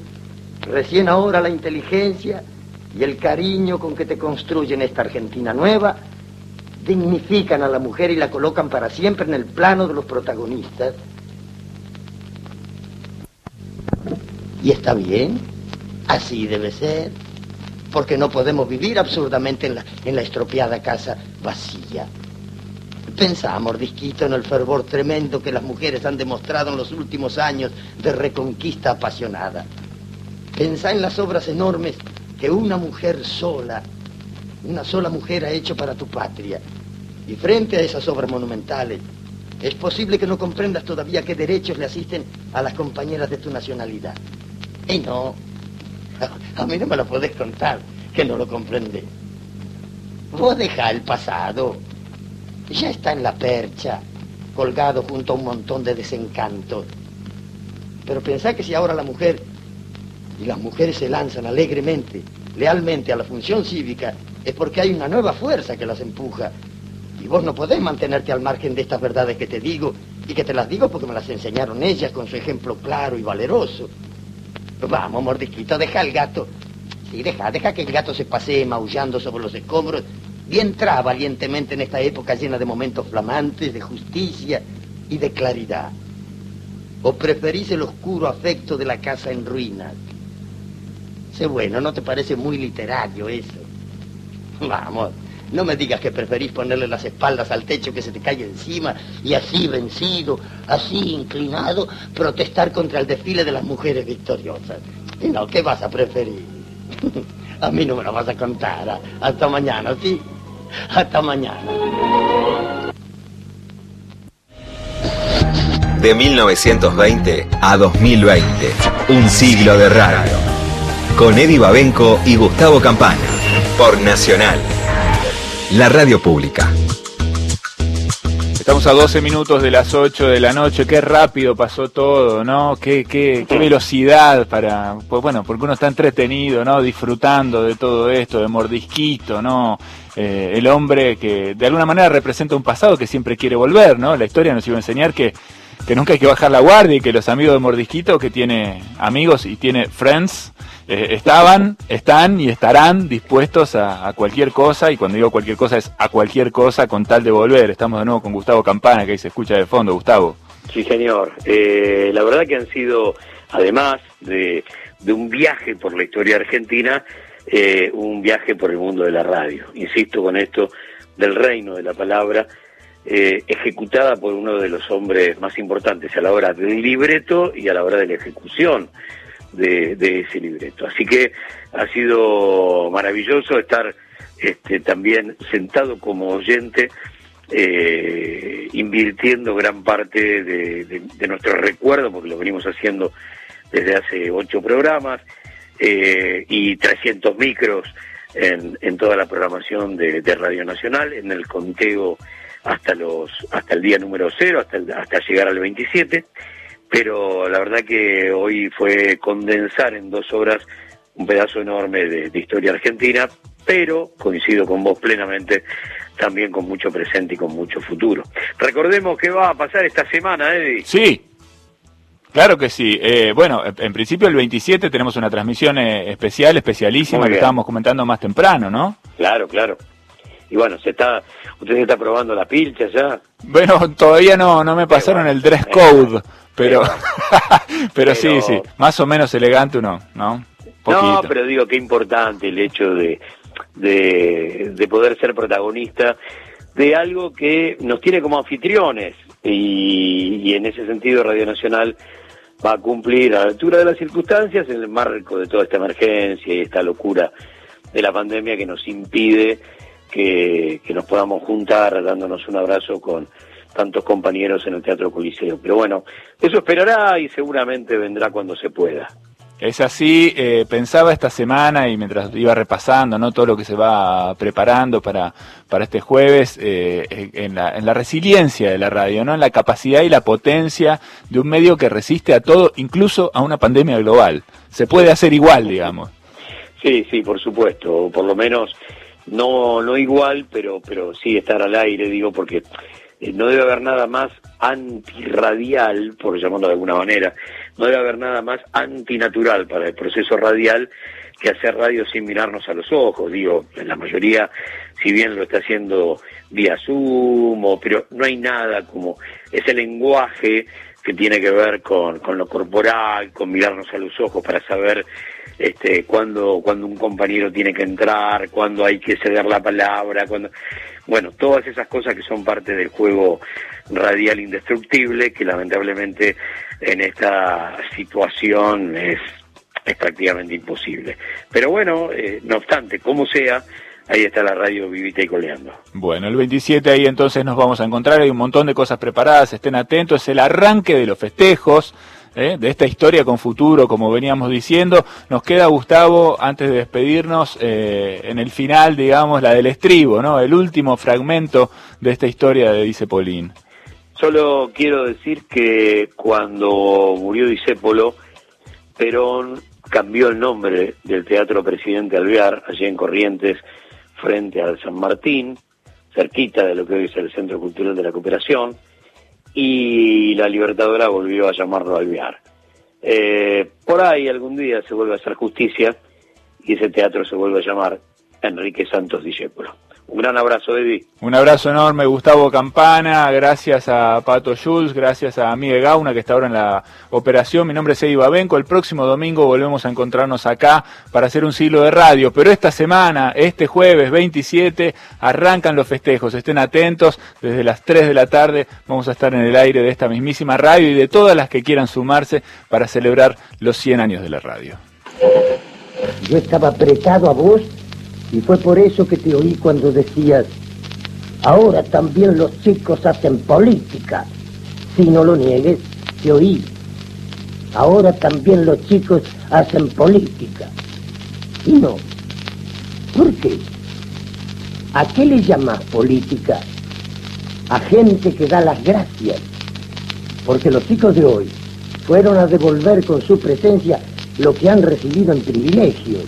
recién ahora la inteligencia y el cariño con que te construyen esta Argentina nueva dignifican a la mujer y la colocan para siempre en el plano de los protagonistas. Y está bien, así debe ser, porque no podemos vivir absurdamente en la, en la estropeada casa vacía. Pensamos, mordisquito, en el fervor tremendo que las mujeres han demostrado en los últimos años de reconquista apasionada. Pensá en las obras enormes que una mujer sola, una sola mujer ha hecho para tu patria. Y frente a esas obras monumentales, es posible que no comprendas todavía qué derechos le asisten a las compañeras de tu nacionalidad. Y no, a mí no me lo podés contar, que no lo comprende. Vos deja el pasado. Ya está en la percha, colgado junto a un montón de desencantos. Pero pensá que si ahora la mujer y las mujeres se lanzan alegremente, lealmente a la función cívica, es porque hay una nueva fuerza que las empuja. Y vos no podés mantenerte al margen de estas verdades que te digo, y que te las digo porque me las enseñaron ellas con su ejemplo claro y valeroso. Vamos, mordisquito, deja al gato. Sí, deja, deja que el gato se pasee maullando sobre los escombros y entra valientemente en esta época llena de momentos flamantes, de justicia y de claridad. ¿O preferís el oscuro afecto de la casa en ruinas? Bueno, ¿no te parece muy literario eso? Vamos, no me digas que preferís ponerle las espaldas al techo que se te cae encima y así vencido, así inclinado, protestar contra el desfile de las mujeres victoriosas. Y no, ¿qué vas a preferir? <laughs> A mí no me lo vas a contar. Hasta mañana, ¿sí? Hasta mañana. De 1920 a 2020, un siglo de radio. Con Eddie Babenco y Gustavo Campana. Por Nacional. La radio pública. Estamos a 12 minutos de las 8 de la noche, qué rápido pasó todo, ¿no? Qué, qué, qué velocidad para, pues bueno, porque uno está entretenido, ¿no? Disfrutando de todo esto, de mordisquito, ¿no? Eh, el hombre que de alguna manera representa un pasado que siempre quiere volver, ¿no? La historia nos iba a enseñar que, que nunca hay que bajar la guardia y que los amigos de Mordisquito, que tiene amigos y tiene friends, eh, estaban, están y estarán dispuestos a, cualquier cosa, y cuando digo cualquier cosa es a cualquier cosa con tal de volver. Estamos de nuevo con Gustavo Campana, que ahí se escucha de fondo. Gustavo. Sí, señor. Eh, la verdad que han sido, además de, de un viaje por la historia argentina, eh, un viaje por el mundo de la radio. Insisto con esto del reino de la palabra, eh, ejecutada por uno de los hombres más importantes a la hora del libreto y a la hora de la ejecución de, ese libreto. Así que ha sido maravilloso estar este, también sentado como oyente, eh, invirtiendo gran parte de, de nuestro recuerdo, porque lo venimos haciendo desde hace ocho programas, eh, y 300 micros en, toda la programación de, Radio Nacional, en el conteo hasta los hasta el día número cero, hasta, hasta llegar al 27, pero la verdad que hoy fue condensar en dos horas un pedazo enorme de, historia argentina, pero coincido con vos plenamente, también con mucho presente y con mucho futuro. Recordemos qué va a pasar esta semana, Eddie. Sí, Claro que sí. Eh, bueno, en principio el 27 tenemos una transmisión eh, especial, especialísima, que estábamos comentando más temprano, ¿no? Claro, claro. Y bueno, se está, usted se está probando la pilcha ya. Bueno, todavía no, no me pasaron el dress code, pero, pero, <laughs> sí, sí, más o menos elegante uno, ¿no? No, pero digo qué importante el hecho de, de, de poder ser protagonista de algo que nos tiene como anfitriones y, y en ese sentido Radio Nacional va a cumplir a la altura de las circunstancias en el marco de toda esta emergencia y esta locura de la pandemia que nos impide que, nos podamos juntar dándonos un abrazo con tantos compañeros en el Teatro Coliseo. Pero bueno, eso esperará y seguramente vendrá cuando se pueda. Es así, eh, pensaba esta semana y mientras iba repasando ¿no? todo lo que se va preparando para, para este jueves, eh, en, la, en la resiliencia de la radio, ¿no? en la capacidad y la potencia de un medio que resiste a todo, incluso a una pandemia global. Se puede hacer igual, digamos. Sí, sí, por supuesto, por lo menos no, no igual, pero, pero sí estar al aire, digo, porque eh, no debe haber nada más antirradial, por llamarlo de alguna manera, no debe haber nada más antinatural para el proceso radial que hacer radio sin mirarnos a los ojos. Digo, en la mayoría, si bien lo está haciendo vía Zoom, pero no hay nada como ese lenguaje que tiene que ver con, con lo corporal, con mirarnos a los ojos para saber este, cuando, cuando un compañero tiene que entrar, cuando hay que ceder la palabra, cuando, bueno, todas esas cosas que son parte del juego radial indestructible, que lamentablemente en esta situación es, es prácticamente imposible. Pero bueno, eh, no obstante, como sea, ahí está la radio vivita y coleando. Bueno, el 27 ahí entonces nos vamos a encontrar, hay un montón de cosas preparadas, estén atentos, es el arranque de los festejos. ¿eh? de esta historia con futuro, como veníamos diciendo. Nos queda, Gustavo, antes de despedirnos, eh, en el final, digamos, la del estribo, ¿no? El último fragmento de esta historia de Dicepolín. Solo quiero decir que cuando murió Disépolo, Perón cambió el nombre del Teatro Presidente Alvear, allí en Corrientes, frente al San Martín, cerquita de lo que hoy es el Centro Cultural de la Cooperación, y la Libertadora volvió a llamarlo Alvear. Eh, por ahí algún día se vuelve a hacer justicia y ese teatro se vuelve a llamar Enrique Santos Discépolo. Un gran abrazo, Eddie. Un abrazo enorme, Gustavo Campana. Gracias a Pato Schulz, gracias a Miguel Gauna, que está ahora en la operación. Mi nombre es Eddie Babenco. El próximo domingo volvemos a encontrarnos acá para hacer un siglo de radio. Pero esta semana, este jueves 27, arrancan los festejos. Estén atentos. Desde las 3 de la tarde vamos a estar en el aire de esta mismísima radio y de todas las que quieran sumarse para celebrar los 100 años de la radio. Yo estaba apretado a vos y fue por eso que te oí cuando decías, ahora también los chicos hacen política. Si no lo niegues, te oí. Ahora también los chicos hacen política. Y no. ¿Por qué? ¿A qué le llamas política? A gente que da las gracias. Porque los chicos de hoy fueron a devolver con su presencia lo que han recibido en privilegios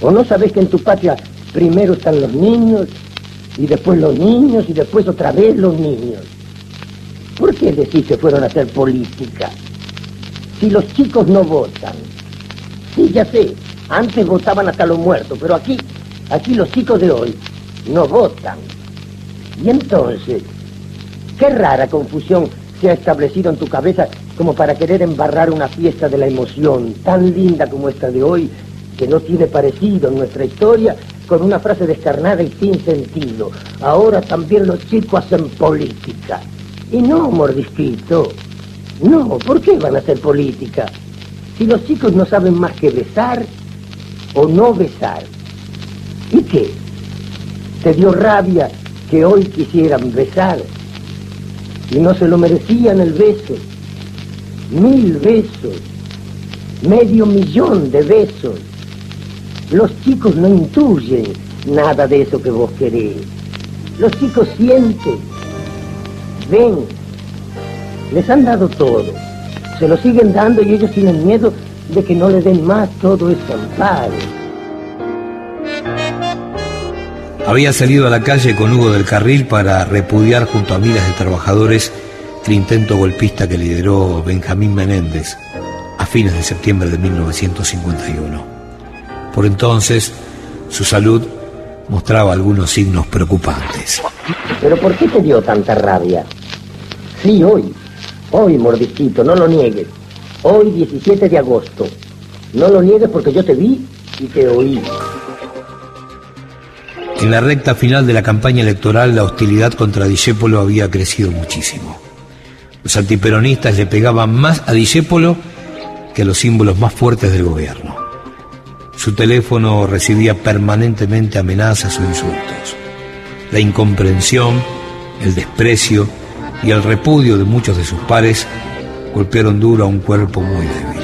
¿O no sabes que en tu patria primero están los niños y después los niños y después otra vez los niños? ¿Por qué decís que fueron a hacer política? Si los chicos no votan. Sí, ya sé, antes votaban hasta los muertos, pero aquí, aquí los chicos de hoy no votan. Y entonces, qué rara confusión se ha establecido en tu cabeza como para querer embarrar una fiesta de la emoción tan linda como esta de hoy, que no tiene parecido en nuestra historia, con una frase descarnada y sin sentido. Ahora también los chicos hacen política. Y no, mordisquito. No, ¿por qué van a hacer política? Si los chicos no saben más que besar o no besar. ¿Y qué? ¿Te dio rabia que hoy quisieran besar? Y no se lo merecían el beso. Mil besos. Medio millón de besos. Los chicos no intuyen nada de eso que vos querés. Los chicos sienten, ven, les han dado todo. Se lo siguen dando y ellos tienen miedo de que no le den más todo ese amparo. Había salido a la calle con Hugo del Carril para repudiar junto a miles de trabajadores el intento golpista que lideró Benjamín Menéndez a fines de septiembre de 1951. Por entonces, su salud mostraba algunos signos preocupantes. ¿Pero por qué te dio tanta rabia? Sí, hoy. Hoy, mordisquito, no lo niegues. Hoy, 17 de agosto. No lo niegues porque yo te vi y te oí. En la recta final de la campaña electoral, la hostilidad contra Discépolo había crecido muchísimo. Los antiperonistas le pegaban más a Discépolo que a los símbolos más fuertes del gobierno. Su teléfono recibía permanentemente amenazas o insultos. La incomprensión, el desprecio y el repudio de muchos de sus pares golpearon duro a un cuerpo muy débil.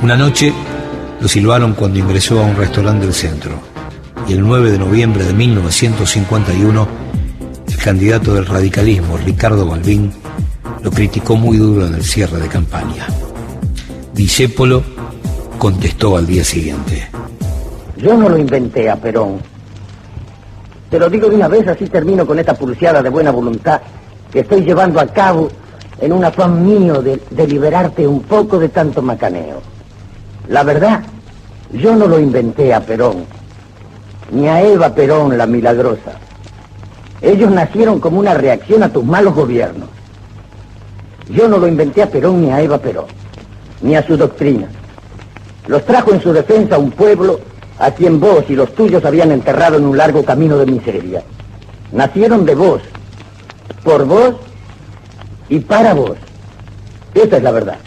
Una noche lo silbaron cuando ingresó a un restaurante del centro y el 9 de noviembre de 1951, el candidato del radicalismo, Ricardo Balbín, lo criticó muy duro en el cierre de campaña. Discépolo contestó al día siguiente. Yo no lo inventé a Perón. Te lo digo de una vez, así termino con esta pulseada de buena voluntad que estoy llevando a cabo en un afán mío de, de liberarte un poco de tanto macaneo. La verdad, yo no lo inventé a Perón ni a Eva Perón la milagrosa. Ellos nacieron como una reacción a tus malos gobiernos. Yo no lo inventé a Perón ni a Eva Perón, ni a su doctrina. Los trajo en su defensa un pueblo a quien vos y los tuyos habían enterrado en un largo camino de miseria. Nacieron de vos, por vos y para vos. Esa es la verdad.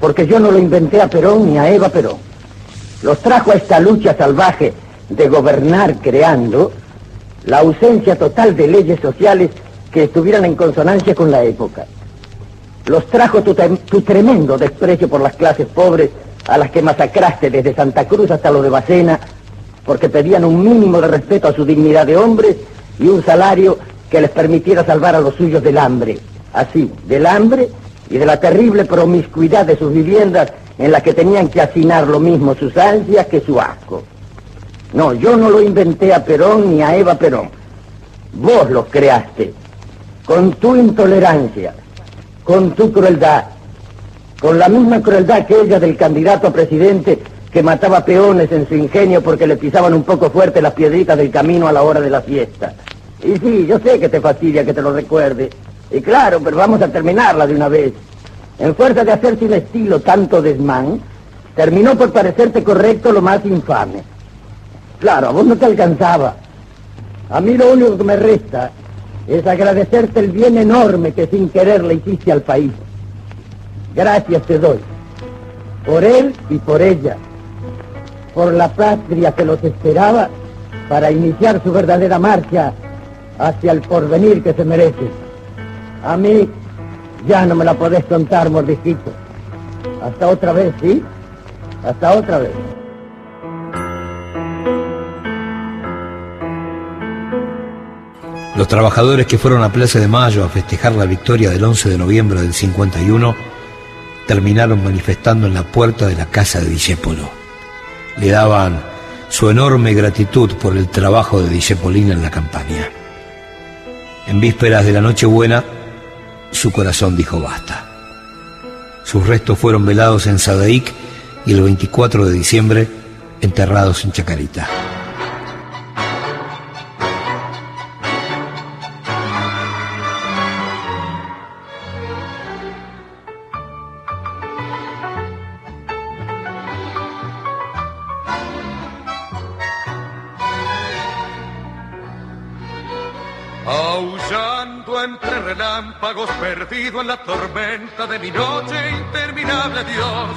Porque yo no lo inventé a Perón ni a Eva Perón. Los trajo a esta lucha salvaje de gobernar creando la ausencia total de leyes sociales que estuvieran en consonancia con la época. Los trajo tu, tremendo desprecio por las clases pobres a las que masacraste desde Santa Cruz hasta lo de Bacena, porque pedían un mínimo de respeto a su dignidad de hombres y un salario que les permitiera salvar a los suyos del hambre. Así, del hambre y de la terrible promiscuidad de sus viviendas en las que tenían que hacinar lo mismo sus ansias que su asco. No, yo no lo inventé a Perón ni a Eva Perón. Vos los creaste. Con tu intolerancia, con tu crueldad, con la misma crueldad que ella del candidato a presidente que mataba peones en su ingenio porque le pisaban un poco fuerte las piedritas del camino a la hora de la fiesta. Y sí, yo sé que te fastidia que te lo recuerde. Y claro, pero vamos a terminarla de una vez. En fuerza de hacer sin estilo tanto desmán, terminó por parecerte correcto lo más infame. Claro, a vos no te alcanzaba. A mí lo único que me resta es agradecerte el bien enorme que sin querer le hiciste al país. Gracias te doy. Por él y por ella. Por la patria que los esperaba para iniciar su verdadera marcha hacia el porvenir que se merece. A mí ya no me la podés contar, mordisquito. Hasta otra vez, ¿sí? Hasta otra vez. Los trabajadores que fueron a Plaza de Mayo a festejar la victoria del 11 de noviembre del 51 terminaron manifestando en la puerta de la casa de Discépolo. Le daban su enorme gratitud por el trabajo de Discepolina en la campaña. En vísperas de la Nochebuena, su corazón dijo basta. Sus restos fueron velados en Sadaic y el 24 de diciembre enterrados en Chacarita. En la tormenta de mi noche interminable, Dios,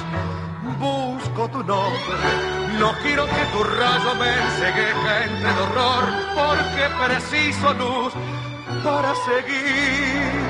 busco tu nombre. No quiero que tu rayo me ensegueje entre el horror, porque preciso luz para seguir.